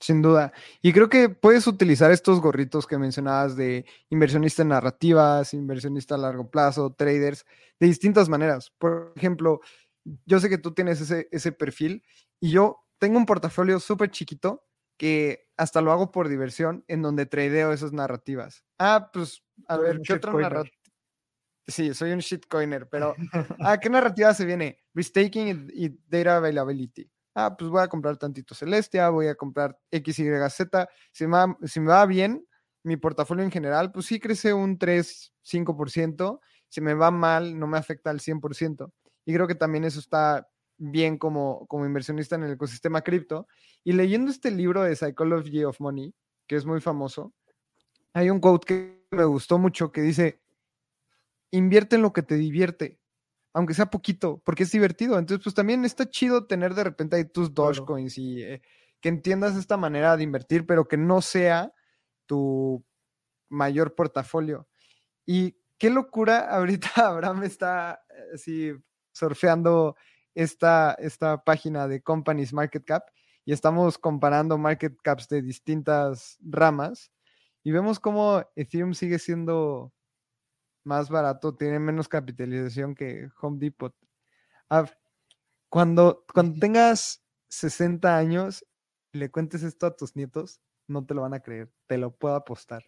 Sin duda. Y creo que puedes utilizar estos gorritos que mencionabas de inversionista en narrativas, inversionista a largo plazo, traders, de distintas maneras. Por ejemplo, yo sé que tú tienes ese, ese perfil y yo tengo un portafolio súper chiquito que hasta lo hago por diversión en donde tradeo esas narrativas. Ah, pues, a ver, ¿qué otra narrativa? Sí, soy un shitcoiner, pero ¿a [LAUGHS] qué narrativa se viene? Restaking y, y data availability ah, pues voy a comprar tantito Celestia, voy a comprar XYZ, si me, va, si me va bien, mi portafolio en general, pues sí crece un 3, 5%, si me va mal, no me afecta al 100%. Y creo que también eso está bien como, como inversionista en el ecosistema cripto. Y leyendo este libro de Psychology of Money, que es muy famoso, hay un quote que me gustó mucho que dice, invierte en lo que te divierte aunque sea poquito, porque es divertido. Entonces, pues también está chido tener de repente ahí tus Dogecoins y eh, que entiendas esta manera de invertir, pero que no sea tu mayor portafolio. Y qué locura, ahorita [LAUGHS] Abraham está eh, así surfeando esta, esta página de Companies Market Cap y estamos comparando market caps de distintas ramas y vemos cómo Ethereum sigue siendo más barato, tiene menos capitalización que Home Depot. Cuando, cuando tengas 60 años y le cuentes esto a tus nietos, no te lo van a creer, te lo puedo apostar.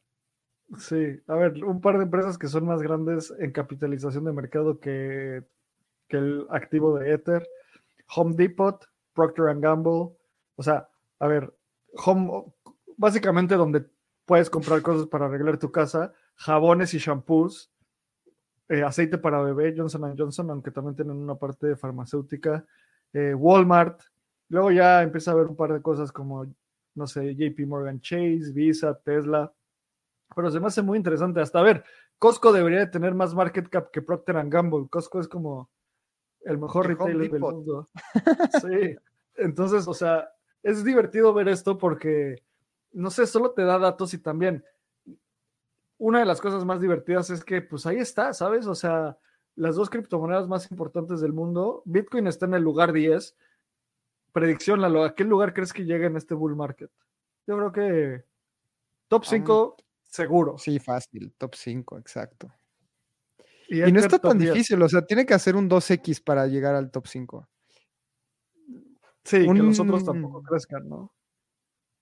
Sí, a ver, un par de empresas que son más grandes en capitalización de mercado que, que el activo de Ether, Home Depot, Procter Gamble, o sea, a ver, Home, básicamente donde puedes comprar cosas para arreglar tu casa, jabones y shampoos, eh, aceite para bebé, Johnson Johnson, aunque también tienen una parte farmacéutica, eh, Walmart, luego ya empieza a haber un par de cosas como, no sé, JP Morgan Chase, Visa, Tesla, pero se me hace muy interesante. Hasta a ver, Costco debería de tener más market cap que Procter Gamble. Costco es como el mejor retailer del mundo. [LAUGHS] Sí, entonces, o sea, es divertido ver esto porque, no sé, solo te da datos y también una de las cosas más divertidas es que, pues ahí está, ¿sabes? O sea, las dos criptomonedas más importantes del mundo, Bitcoin está en el lugar 10. Predicción, Lalo, ¿a qué lugar crees que llegue en este bull market? Yo creo que top 5, um, seguro. Sí, fácil, top 5, exacto. Y, y no está tan 10. difícil, o sea, tiene que hacer un 2X para llegar al top 5. Sí, un... que los otros tampoco crezcan, ¿no?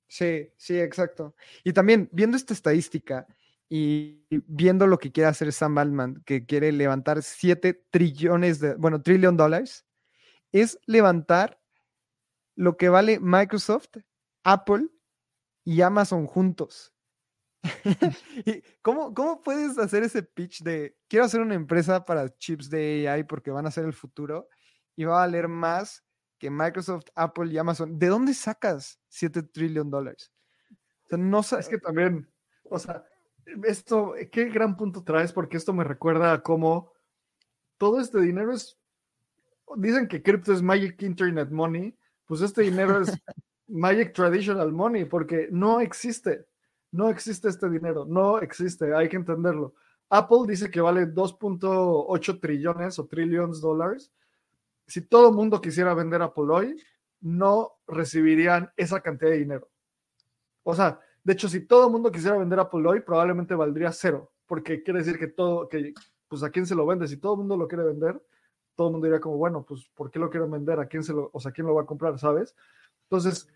Sí, sí, exacto. Y también, viendo esta estadística, y viendo lo que quiere hacer Sam Altman, que quiere levantar 7 trillones de, bueno, trillion dólares, es levantar lo que vale Microsoft, Apple y Amazon juntos. ¿Y cómo, ¿Cómo puedes hacer ese pitch de quiero hacer una empresa para chips de AI porque van a ser el futuro y va a valer más que Microsoft, Apple y Amazon? ¿De dónde sacas 7 trillion dólares? O sea, no es que también, o sea, esto, qué gran punto traes, porque esto me recuerda a cómo todo este dinero es, dicen que cripto es Magic Internet Money, pues este dinero es [LAUGHS] Magic Traditional Money, porque no existe. No existe este dinero, no existe, hay que entenderlo. Apple dice que vale 2.8 trillones o trillions dólares. Si todo el mundo quisiera vender Apple hoy, no recibirían esa cantidad de dinero. O sea, de hecho, si todo el mundo quisiera vender Apple hoy, probablemente valdría cero, porque quiere decir que todo, que pues a quién se lo vende, si todo el mundo lo quiere vender, todo el mundo diría como, bueno, pues ¿por qué lo quieren vender? ¿A quién se lo, o sea, quién lo va a comprar, sabes? Entonces,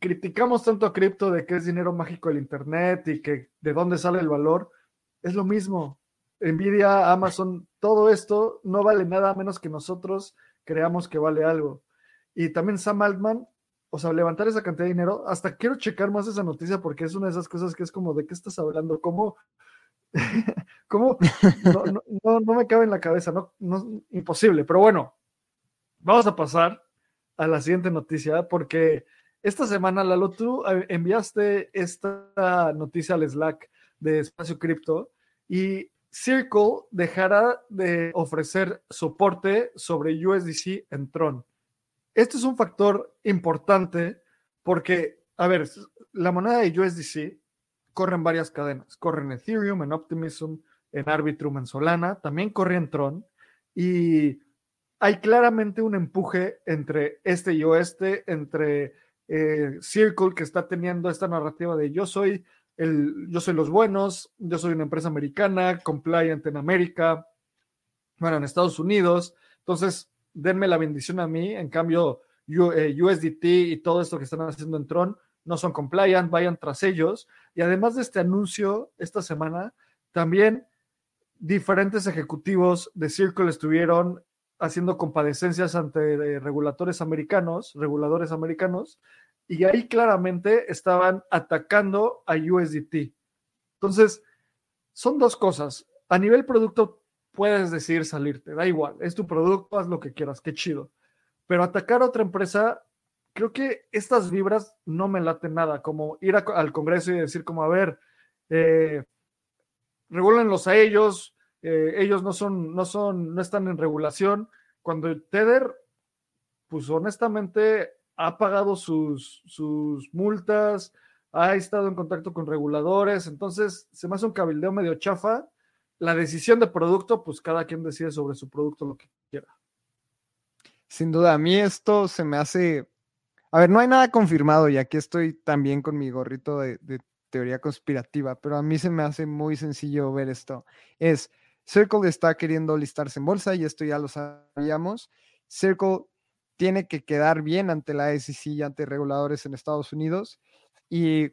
criticamos tanto a cripto de que es dinero mágico el internet y que de dónde sale el valor, es lo mismo. Nvidia, Amazon, todo esto no vale nada menos que nosotros creamos que vale algo. Y también Sam Altman, o sea, levantar esa cantidad de dinero, hasta quiero checar más esa noticia porque es una de esas cosas que es como, ¿de qué estás hablando? ¿Cómo? [LAUGHS] ¿Cómo? No, no, me cabe en la cabeza, no, no, imposible. Pero bueno, vamos a pasar a la siguiente noticia porque esta semana, Lalo, tú eh, enviaste esta noticia al Slack de Espacio Cripto y Circle dejará de ofrecer soporte sobre USDC en Tron. Este es un factor importante porque, a ver, la moneda de USDC corre en varias cadenas. Corre en Ethereum, en Optimism, en Arbitrum, en Solana, también corre en Tron y hay claramente un empuje entre este y oeste, entre eh, Circle que está teniendo esta narrativa de yo soy el, yo soy los buenos, yo soy una empresa americana, compliant en América, bueno, en Estados Unidos, entonces denme la bendición a mí, en cambio USDT eh, y todo esto que están haciendo en Tron no son compliant, vayan tras ellos. Y además de este anuncio esta semana, también diferentes ejecutivos de Circle estuvieron haciendo compadecencias ante eh, reguladores americanos, reguladores americanos, y ahí claramente estaban atacando a USDT. Entonces, son dos cosas. A nivel producto, puedes decidir salirte, da igual, es tu producto, haz lo que quieras, qué chido. Pero atacar a otra empresa, creo que estas vibras no me laten nada, como ir al Congreso y decir como, a ver, eh, regúlenlos a ellos, eh, ellos no son, no son, no están en regulación. Cuando Tether, pues honestamente, ha pagado sus, sus multas, ha estado en contacto con reguladores, entonces se me hace un cabildeo medio chafa. La decisión de producto, pues cada quien decide sobre su producto lo que quiera. Sin duda, a mí esto se me hace... A ver, no hay nada confirmado y aquí estoy también con mi gorrito de, de teoría conspirativa, pero a mí se me hace muy sencillo ver esto. Es, Circle está queriendo listarse en bolsa y esto ya lo sabíamos. Circle tiene que quedar bien ante la SEC y ante reguladores en Estados Unidos. Y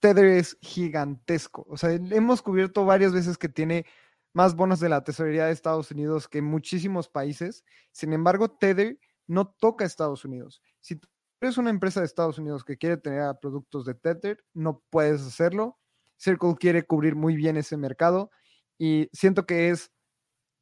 Tether es gigantesco. O sea, hemos cubierto varias veces que tiene más bonos de la tesorería de Estados Unidos que muchísimos países. Sin embargo, Tether no toca a Estados Unidos. Si tú eres una empresa de Estados Unidos que quiere tener productos de Tether, no puedes hacerlo. Circle quiere cubrir muy bien ese mercado y siento que es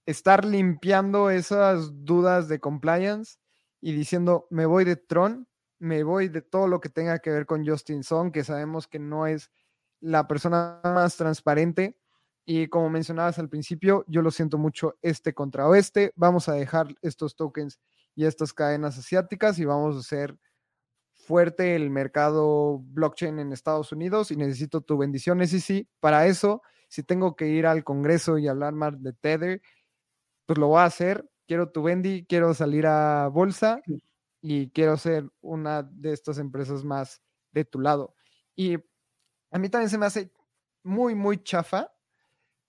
estar limpiando esas dudas de compliance y diciendo, me voy de Tron, me voy de todo lo que tenga que ver con Justin Song, que sabemos que no es la persona más transparente. Y como mencionabas al principio, yo lo siento mucho este contra oeste. Vamos a dejar estos tokens y estas cadenas asiáticas y vamos a hacer fuerte el mercado blockchain en Estados Unidos y necesito tu bendición, sí. Para eso, si tengo que ir al Congreso y hablar más de Tether pues lo voy a hacer. Quiero tu Bendy, quiero salir a bolsa y quiero ser una de estas empresas más de tu lado. Y a mí también se me hace muy, muy chafa,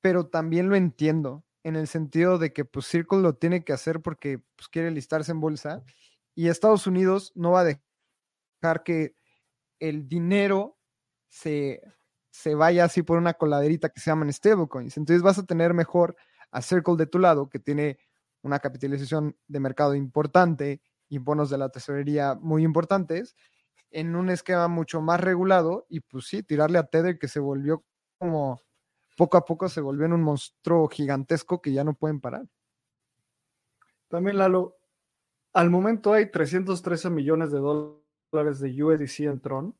pero también lo entiendo en el sentido de que pues Circle lo tiene que hacer porque pues, quiere listarse en bolsa y Estados Unidos no va a dejar que el dinero se, se vaya así por una coladerita que se llaman stablecoins. Entonces vas a tener mejor a Circle de tu lado, que tiene una capitalización de mercado importante y bonos de la tesorería muy importantes, en un esquema mucho más regulado y pues sí, tirarle a Tether que se volvió como poco a poco se volvió en un monstruo gigantesco que ya no pueden parar. También Lalo, al momento hay 313 millones de dólares de USDC en Tron.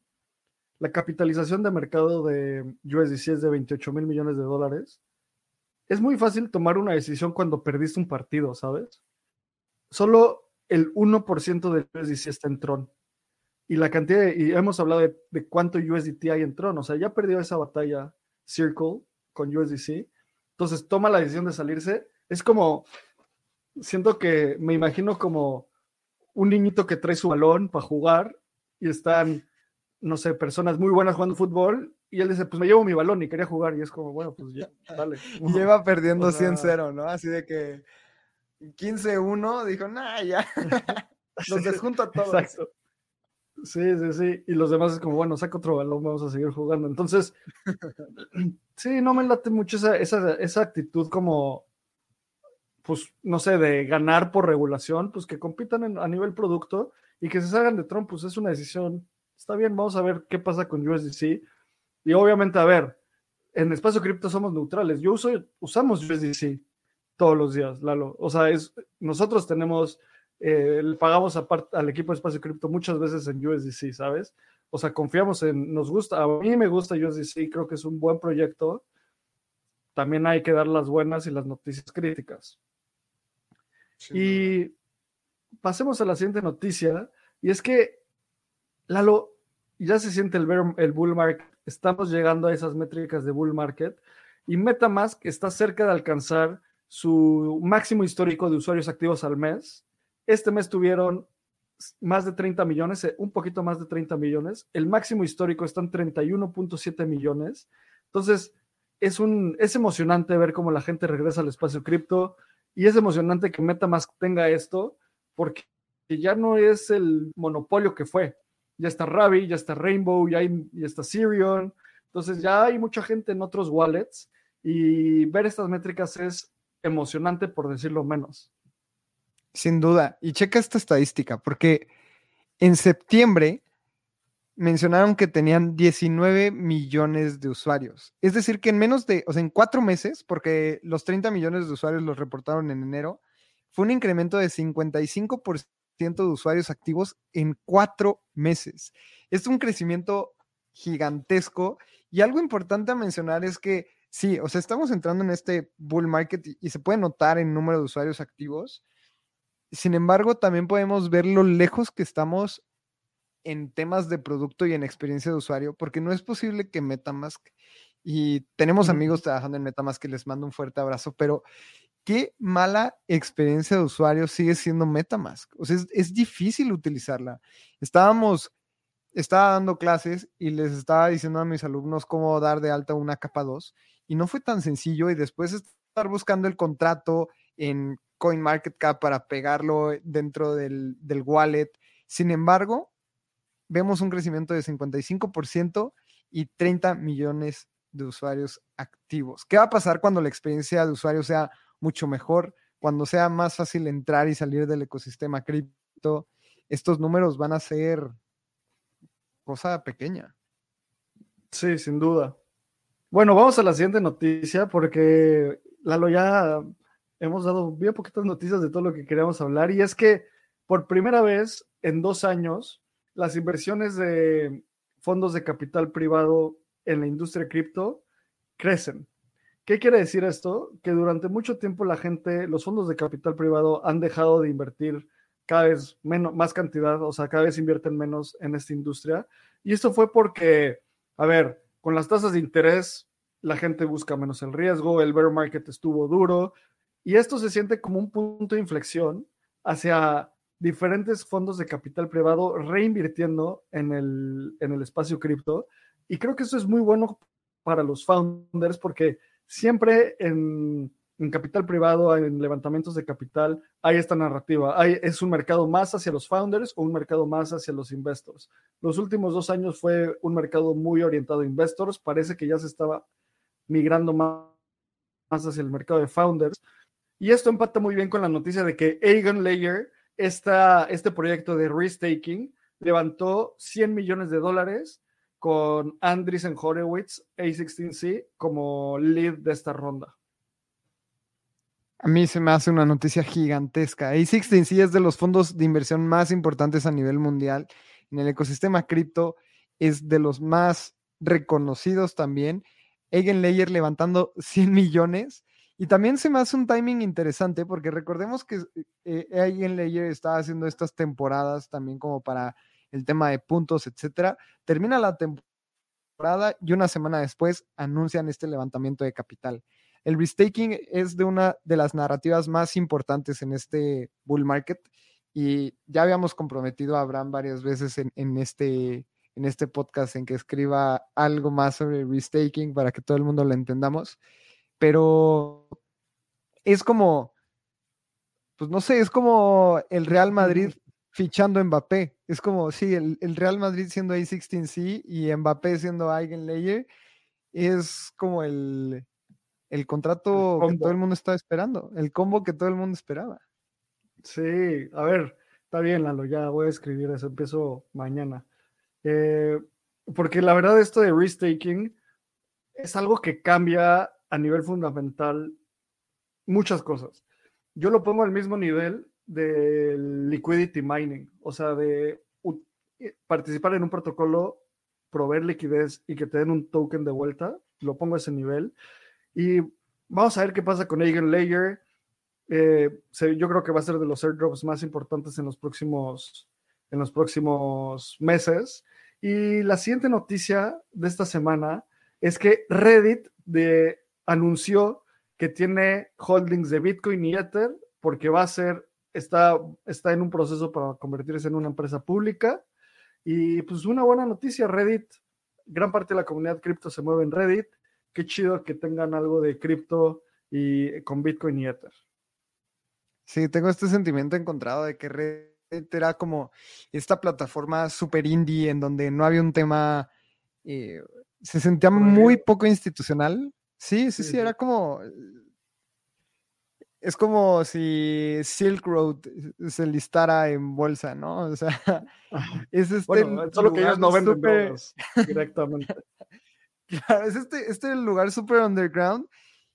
La capitalización de mercado de USDC es de 28 mil millones de dólares es muy fácil tomar una decisión cuando perdiste un partido, ¿sabes? Solo el 1% del USDC está en Tron. y la cantidad, y hemos hablado de, de, cuánto USDT hay en Tron, o sea, ya perdió esa batalla Circle con USDC, entonces toma la decisión de salirse, es como, siento que me imagino como un niñito que trae su balón para jugar y están, no sé, personas muy buenas jugando fútbol y él dice, pues me llevo mi balón y quería jugar y es como, bueno, pues ya, dale. [LAUGHS] Lleva perdiendo o sea, 100-0, ¿no? Así de que 15-1, dijo, nah, ya, [LAUGHS] los desjunto a [LAUGHS] todos. Exacto. Sí, sí, sí. Y los demás es como, bueno, saca otro balón, vamos a seguir jugando. Entonces, sí, no me late mucho esa, esa, esa actitud como, pues, no sé, de ganar por regulación, pues que compitan en, a nivel producto y que se salgan de Trump, pues es una decisión. Está bien, vamos a ver qué pasa con USDC. Y obviamente, a ver, en espacio cripto somos neutrales. Yo uso, usamos USDC todos los días, Lalo. O sea, es, nosotros tenemos eh, le pagamos aparte al equipo de Espacio Cripto muchas veces en USDC, ¿sabes? O sea, confiamos en, nos gusta, a mí me gusta USDC, creo que es un buen proyecto. También hay que dar las buenas y las noticias críticas. y pasemos a la siguiente noticia, y es que, Lalo, ya se siente el, el bull market, estamos llegando a esas métricas de bull market, y MetaMask está cerca de alcanzar su máximo histórico de usuarios activos al mes, este mes tuvieron más de 30 millones, eh, un poquito más de 30 millones. El máximo histórico está en 31.7 millones. Entonces, es, un, es emocionante ver cómo la gente regresa al espacio cripto y es emocionante que MetaMask tenga esto porque ya no es el monopolio que fue. Ya está Ravi, ya está Rainbow, ya, hay, ya está Sirion. Entonces, ya hay mucha gente en otros wallets y ver estas métricas es emocionante, por decirlo menos. Sin duda. Y checa esta estadística, porque en septiembre mencionaron que tenían 19 millones de usuarios. Es decir, que en menos de, o sea, en cuatro meses, porque los 30 millones de usuarios los reportaron en enero, fue un incremento de 55% de usuarios activos en cuatro meses. Es un crecimiento gigantesco y algo importante a mencionar es que sí, o sea, estamos entrando en este bull market y, y se puede notar en número de usuarios activos, sin embargo, también podemos ver lo lejos que estamos en temas de producto y en experiencia de usuario, porque no es posible que Metamask, y tenemos amigos trabajando en Metamask que les mando un fuerte abrazo, pero qué mala experiencia de usuario sigue siendo Metamask. O sea, es, difícil utilizarla. Estábamos, estaba dando clases y les estaba diciendo a mis alumnos cómo dar de alta una capa 2, y no fue tan sencillo, y después estar buscando el contrato en CoinMarketCap para pegarlo dentro del, del wallet. Sin embargo, vemos un crecimiento de 55% y 30 millones de usuarios activos. ¿Qué va a pasar cuando la experiencia de usuario sea mucho mejor? Cuando sea más fácil entrar y salir del ecosistema cripto, estos números van a ser cosa pequeña. Sí, sin duda. Bueno, vamos a la siguiente noticia porque Lalo ya hemos dado bien poquitas noticias de todo lo que queríamos hablar y es que por primera vez en dos años las inversiones de fondos de capital privado en la industria cripto crecen. ¿Qué quiere decir esto? Que durante mucho tiempo la gente, los fondos de capital privado han dejado de invertir cada vez menos, más cantidad, o sea, cada vez invierten menos en esta industria. Y esto fue porque, a ver, con las tasas de interés, la gente busca menos el riesgo, el bear market estuvo duro, y esto se siente como un punto de inflexión hacia diferentes fondos de capital privado reinvirtiendo en el, en el espacio cripto. Y creo que eso es muy bueno para los founders porque siempre en, en capital privado, en levantamientos de capital, hay esta narrativa. Hay, es un mercado más hacia los founders o un mercado más hacia los investors. Los últimos dos años fue un mercado muy orientado a investors. Parece que ya se estaba migrando más, más hacia el mercado de founders. Y esto empata muy bien con la noticia de que Egan Layer, este proyecto de restaking, levantó 100 millones de dólares con Andreessen Horowitz, A16C, como lead de esta ronda. A mí se me hace una noticia gigantesca. A16C es de los fondos de inversión más importantes a nivel mundial. En el ecosistema cripto es de los más reconocidos también. Layer levantando [LAUGHS] 100 millones y también se me hace un timing interesante porque recordemos que eh, Layer estaba haciendo estas temporadas también como para el tema de puntos, etcétera. Termina la temporada y una semana después anuncian este levantamiento de capital. El restaking es de una de las narrativas más importantes en este bull market y ya habíamos comprometido a Abraham varias veces en, este, en este podcast en que escriba algo más sobre restaking para que todo el mundo lo entendamos. Pero es como, pues no sé, es como el Real Madrid fichando a Mbappé. Es como, sí, el, Real Madrid siendo A16C y Mbappé siendo Eigenlayer. Es como el, el contrato que todo el mundo estaba esperando, el combo que todo el mundo esperaba. Sí, a ver, está bien, Lalo, ya voy a escribir eso, empiezo mañana. Eh, porque la verdad esto de restaking es algo que cambia a nivel fundamental muchas cosas. Yo lo pongo al mismo nivel del liquidity mining, o sea, de eh, participar en un protocolo, proveer liquidez y que te den un token de vuelta, lo pongo a ese nivel. Y vamos a ver qué pasa con Eigenlayer. Eh, yo creo que va a ser de los airdrops más importantes en los próximos, en los próximos meses. Y la siguiente noticia de esta semana es que Reddit de, anunció que tiene holdings de Bitcoin y Ether porque va a ser, está, está en un proceso para convertirse en una empresa pública. Y pues una buena noticia, Reddit, gran parte de la comunidad cripto se mueve en Reddit qué chido que tengan algo de cripto y con Bitcoin y Ether. Sí, tengo este sentimiento encontrado de que Reddit era como esta plataforma super indie en donde no había un tema, eh, se sentía muy poco institucional. Sí, sí, sí, era como, es como si Silk Road se listara en bolsa, ¿no? O sea, [LAUGHS] es este bueno, solo que ellos no venden directamente. [LAUGHS] Claro, es este, este lugar súper underground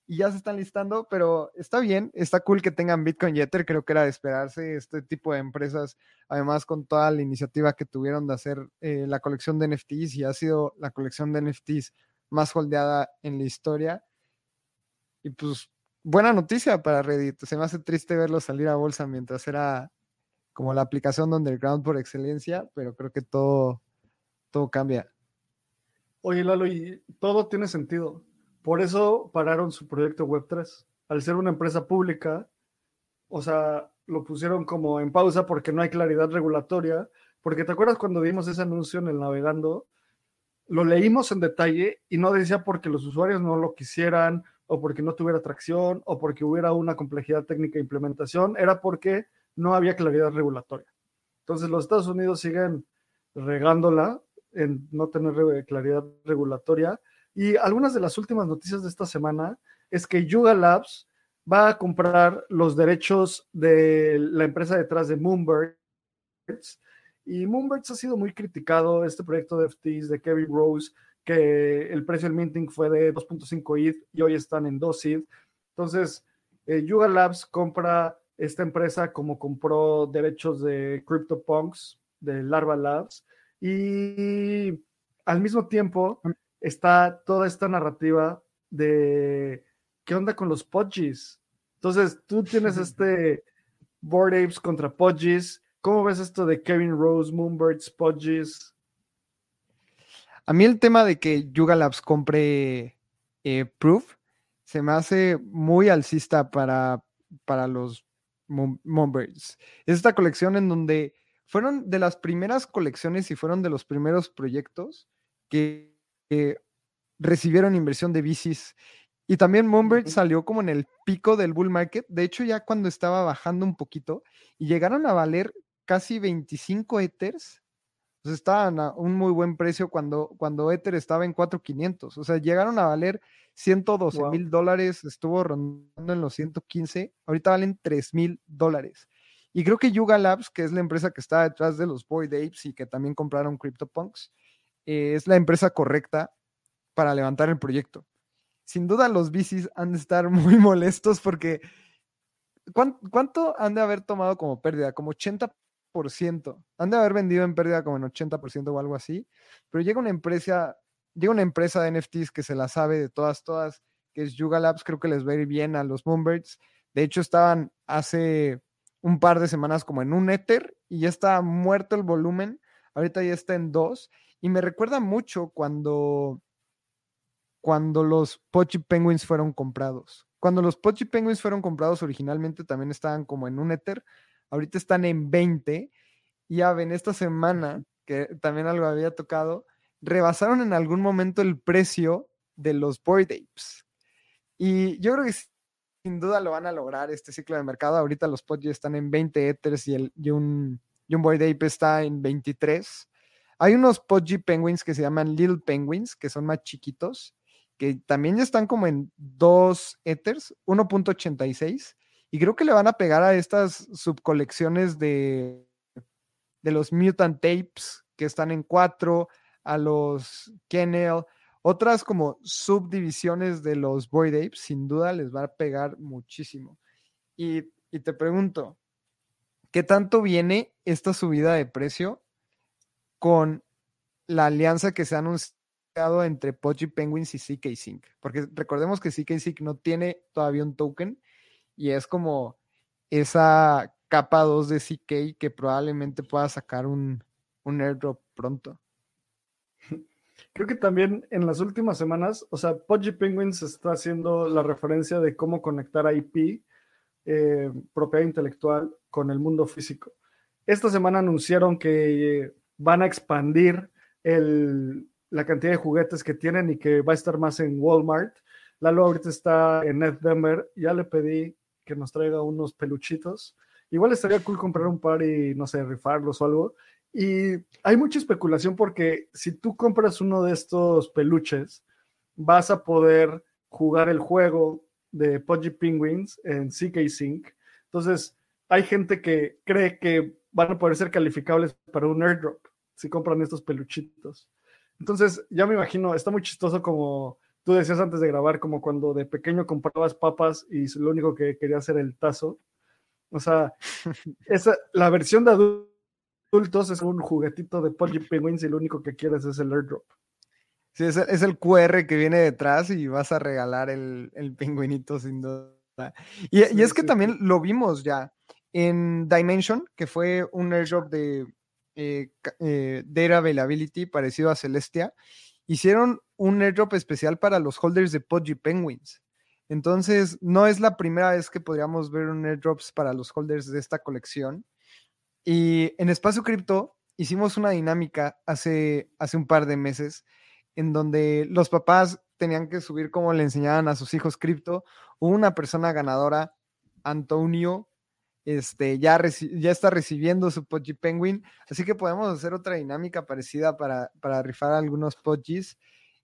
y ya se están listando, pero está bien, está cool que tengan Bitcoin y Ether, creo que era de esperarse este tipo de empresas, además con toda la iniciativa que tuvieron de hacer eh, la colección de NFTs y ha sido la colección de NFTs más holdeada en la historia. Y pues buena noticia para Reddit, se me hace triste verlo salir a bolsa mientras era como la aplicación de underground por excelencia, pero creo que todo, todo cambia. Oye, Lalo, y todo tiene sentido. Por eso pararon su proyecto Web3. Al ser una empresa pública, o sea, lo pusieron como en pausa porque no hay claridad regulatoria. Porque te acuerdas cuando vimos ese anuncio en el navegando, lo leímos en detalle y no decía porque los usuarios no lo quisieran o porque no tuviera tracción o porque hubiera una complejidad técnica de implementación, era porque no había claridad regulatoria. Entonces los Estados Unidos siguen regándola en no tener claridad regulatoria. Y algunas de las últimas noticias de esta semana es que Yuga Labs va a comprar los derechos de la empresa detrás de Moonbirds. Y Moonbirds ha sido muy criticado, este proyecto de FTs de Kevin Rose, que el precio del minting fue de 2.5 ETH y hoy están en 2 ETH. Entonces, eh, Yuga Labs compra esta empresa como compró derechos de CryptoPunks, de Larva Labs, y al mismo tiempo está toda esta narrativa de qué onda con los Podgies. Entonces, tú tienes [LAUGHS] este Board Apes contra Podgies. ¿Cómo ves esto de Kevin Rose, Moonbirds, Podgies? A mí el tema de que Yuga Labs compre eh, Proof se me hace muy alcista para, para los Moonbirds. Es esta colección en donde fueron de las primeras colecciones y fueron de los primeros proyectos que, recibieron inversión de VCs. Y también Moonbird salió como en el pico del bull market. De hecho, ya cuando estaba bajando un poquito y llegaron a valer casi 25 Ethers. Pues estaban a un muy buen precio cuando, cuando Ether estaba en 4,500. O sea, llegaron a valer 112 mil dólares. Estuvo rondando en los 115. Ahorita valen 3 mil dólares. Y creo que Yuga Labs, que es la empresa que está detrás de los Boyd Apes y que también compraron CryptoPunks, eh, es la empresa correcta para levantar el proyecto. Sin duda los VCs han de estar [LAUGHS] muy molestos porque ¿cuánto, han de haber tomado como pérdida? Como 80%. Han de haber vendido en pérdida como en 80% o algo así. Pero llega una empresa, llega una empresa de NFTs que se la sabe de todas, todas, que es Yuga Labs. Creo que les va a ir bien a los Moonbirds. De hecho, estaban hace un par de semanas como en un Ether y ya está muerto el volumen ahorita ya está en 2 y me recuerda mucho cuando, cuando los Pochi Penguins fueron comprados. Cuando los Pochi Penguins fueron comprados originalmente también estaban como en un Ether, ahorita están en 20 y ya ven, esta semana, que también algo había tocado, rebasaron en algún momento el precio de los Board Apes. Y yo creo que sin duda lo van a lograr este ciclo de mercado. Ahorita los Pochi están en 20 Ethers y, el, y un, y Ape está en 23. Hay unos Podgy Penguins que se llaman Little Penguins, que son más chiquitos, que también ya están como en 2 Ethers, 1.86. Y creo que le van a pegar a estas subcolecciones de, de los Mutant Tapes, que están en 4, a los Kennel, otras como subdivisiones de los Void Apes, sin duda les va a pegar muchísimo. Y, y te pregunto, ¿qué tanto viene esta subida de precio con la alianza que se ha anunciado entre Pochi Penguins y CK Sync. Porque recordemos que CK Sync no tiene todavía un token y es como esa capa 2 de CK que probablemente pueda sacar un, un airdrop pronto. [LAUGHS] Creo que también en las últimas semanas, o sea, Pudgy Penguins está haciendo la referencia de cómo conectar IP, eh, propiedad intelectual, con el mundo físico. Esta semana anunciaron que van a expandir el, la cantidad de juguetes que tienen y que va a estar más en Walmart. Lalo ahorita está en Ed Denver. Ya le pedí que nos traiga unos peluchitos. Igual estaría cool comprar un par y, no sé, rifarlos o algo. Y hay mucha especulación porque si tú compras uno de estos peluches, vas a poder jugar el juego de Pudgy Penguins en CK Sync. Entonces, hay gente que cree que van a poder ser calificables para un airdrop si compran estos peluchitos. Entonces, ya me imagino, está muy chistoso como tú decías antes de grabar, como cuando de pequeño comprabas papas y lo único que quería hacer el tazo. O sea, [LAUGHS] esa, la versión de adultos es un juguetito de Pudgy Penguins y lo único que quieres es el airdrop. Sí, es, es, el QR que viene detrás y vas a regalar el, el pingüinito sin duda. Y, sí, y es que sí, también lo vimos ya en Dimension, que fue un airdrop de eh, eh, Data Availability parecido a Celestia, hicieron un airdrop especial para los holders de Pudgy Penguins. Entonces, no es la primera vez que podríamos ver un airdrops para los holders de esta colección. Y en Espacio Cripto hicimos una dinámica hace, hace un par de meses en donde los papás tenían que subir como le enseñaban a sus hijos cripto. Hubo una persona ganadora, Antonio, este, ya, ya está recibiendo su Pudgy Penguin, así que podemos hacer otra dinámica parecida para, para rifar algunos Pudgies.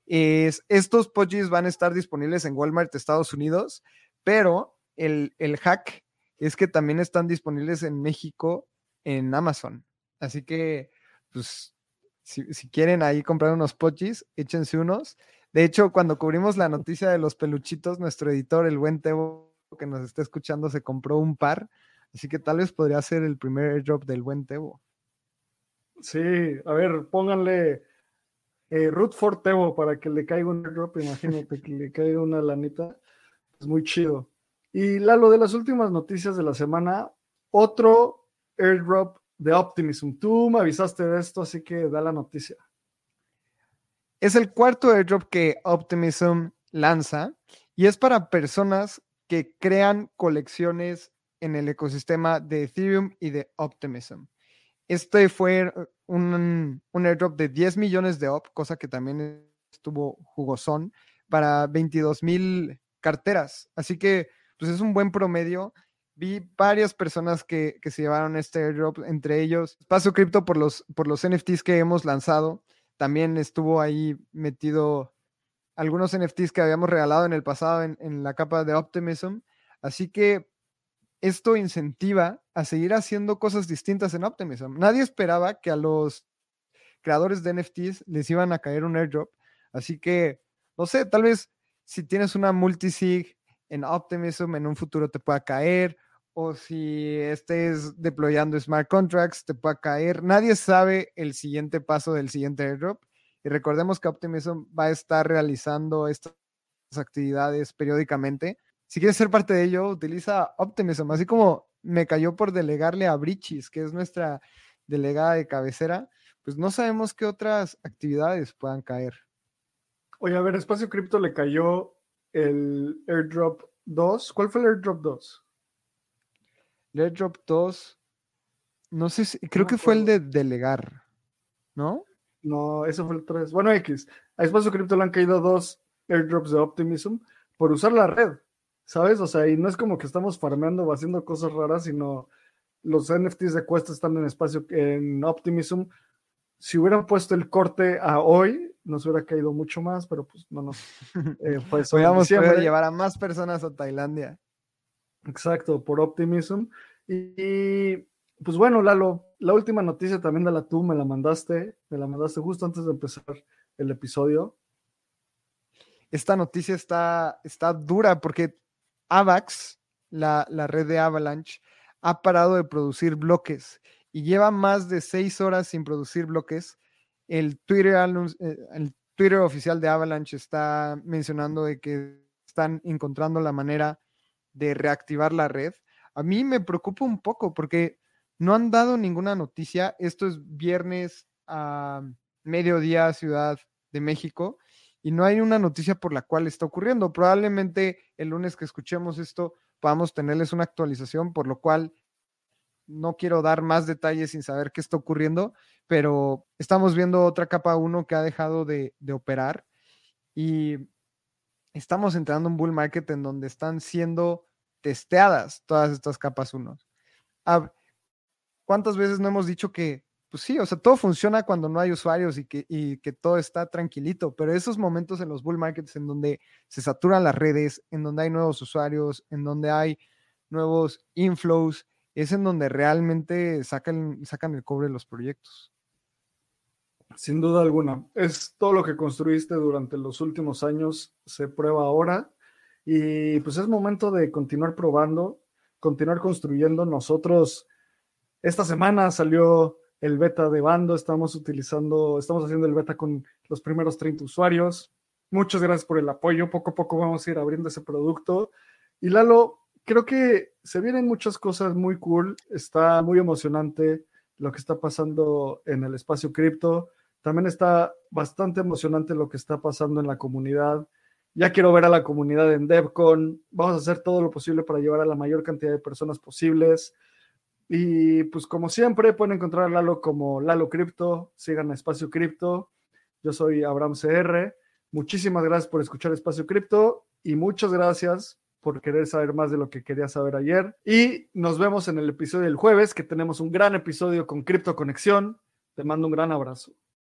Es, estos Pudgies van a estar disponibles en Walmart Estados Unidos, pero el, el hack es que también están disponibles en México en Amazon. Así que, pues, si, si quieren ahí comprar unos Pudgies, échense unos. De hecho, cuando cubrimos la noticia de los peluchitos, nuestro editor, el buen Tebo, que nos está escuchando, se compró un par. Así que tal vez podría ser el primer airdrop del buen Tebo. Sí, a ver, pónganle eh, root for Tebo para que le caiga un airdrop. Imagínate que le caiga una lanita. Es muy chido. Y Lalo, de las últimas noticias de la semana, otro airdrop de Optimism. Tú me avisaste de esto, así que da la noticia. Es el cuarto airdrop que Optimism lanza y es para personas que crean colecciones en el ecosistema de Ethereum y de Optimism. Este fue un, un airdrop de 10 millones de OP, cosa que también estuvo jugosón, para 22 mil carteras. Así que pues es un buen promedio. Vi varias personas que, que se llevaron este airdrop, entre ellos Paso Cripto por los, por los NFTs que hemos lanzado. También estuvo ahí metido algunos NFTs que habíamos regalado en el pasado en, en la capa de Optimism. Así que esto incentiva a seguir haciendo cosas distintas en Optimism. Nadie esperaba que a los creadores de NFTs les iban a caer un airdrop. Así que, no sé, tal vez si tienes una multisig en Optimism en un futuro te pueda caer, o si estés deployando smart contracts te pueda caer. Nadie sabe el siguiente paso del siguiente airdrop. Y recordemos que Optimism va a estar realizando estas actividades periódicamente. Si quieres ser parte de ello, utiliza Optimism, así como me cayó por delegarle a Brichis, que es nuestra delegada de cabecera, pues no sabemos qué otras actividades puedan caer. Oye, a ver, Espacio Cripto le cayó el airdrop 2. ¿Cuál fue el airdrop 2? El airdrop 2, no sé si, creo que fue el de delegar, ¿no? No, eso fue el 3. Bueno, X. A Espacio Cripto le han caído dos airdrops de Optimism por usar la red, ¿sabes? O sea, y no es como que estamos farmeando o haciendo cosas raras, sino los NFTs de Cuesta están en espacio en Optimism. Si hubieran puesto el corte a hoy, nos hubiera caído mucho más, pero pues no nos [LAUGHS] eh, fue Podríamos llevar a más personas a Tailandia. Exacto, por Optimism. Y, pues bueno, Lalo, la última noticia también de la tú me la mandaste, me la mandaste justo antes de empezar el episodio. Esta noticia está, está dura porque AVAX, la, la red de Avalanche, ha parado de producir bloques y lleva más de seis horas sin producir bloques. El Twitter, eh, el Twitter oficial de Avalanche está mencionando de que están encontrando la manera de reactivar la red. A mí me preocupa un poco porque no han dado ninguna noticia. Esto es viernes a mediodía, Ciudad de México, y no hay una noticia por la cual está ocurriendo. Probablemente el lunes que escuchemos esto podamos tenerles una actualización, por lo cual no quiero dar más detalles sin saber qué está ocurriendo, pero estamos viendo otra capa 1 que ha dejado de, operar y estamos entrando en un bull market en donde están siendo testeadas todas estas capas 1. ¿Cuántas veces no hemos dicho que, pues sí, o sea, todo funciona cuando no hay usuarios y que, y que todo está tranquilito, pero esos momentos en los bull markets en donde se saturan las redes, en donde hay nuevos usuarios, en donde hay nuevos inflows, es en donde realmente sacan, sacan el cobre de los proyectos. Sin duda alguna. Es todo lo que construiste durante los últimos años, se prueba ahora. Y pues es momento de continuar probando, continuar construyendo. Nosotros, esta semana salió el beta de Bando, estamos utilizando, estamos haciendo el beta con los primeros 30 usuarios. Muchas gracias por el apoyo. Poco a poco vamos a ir abriendo ese producto. Y Lalo, creo que se vienen muchas cosas muy cool. Está muy emocionante lo que está pasando en el espacio cripto. También está bastante emocionante lo que está pasando en la comunidad. Ya quiero ver a la comunidad en DevCon. Vamos a hacer todo lo posible para llevar a la mayor cantidad de personas posibles. Y pues como siempre pueden encontrar a Lalo como Lalo Cripto. Sigan a Espacio Cripto. Yo soy Abraham CR. Muchísimas gracias por escuchar Espacio Cripto y muchas gracias por querer saber más de lo que quería saber ayer. Y nos vemos en el episodio del jueves, que tenemos un gran episodio con Cripto Conexión. Te mando un gran abrazo.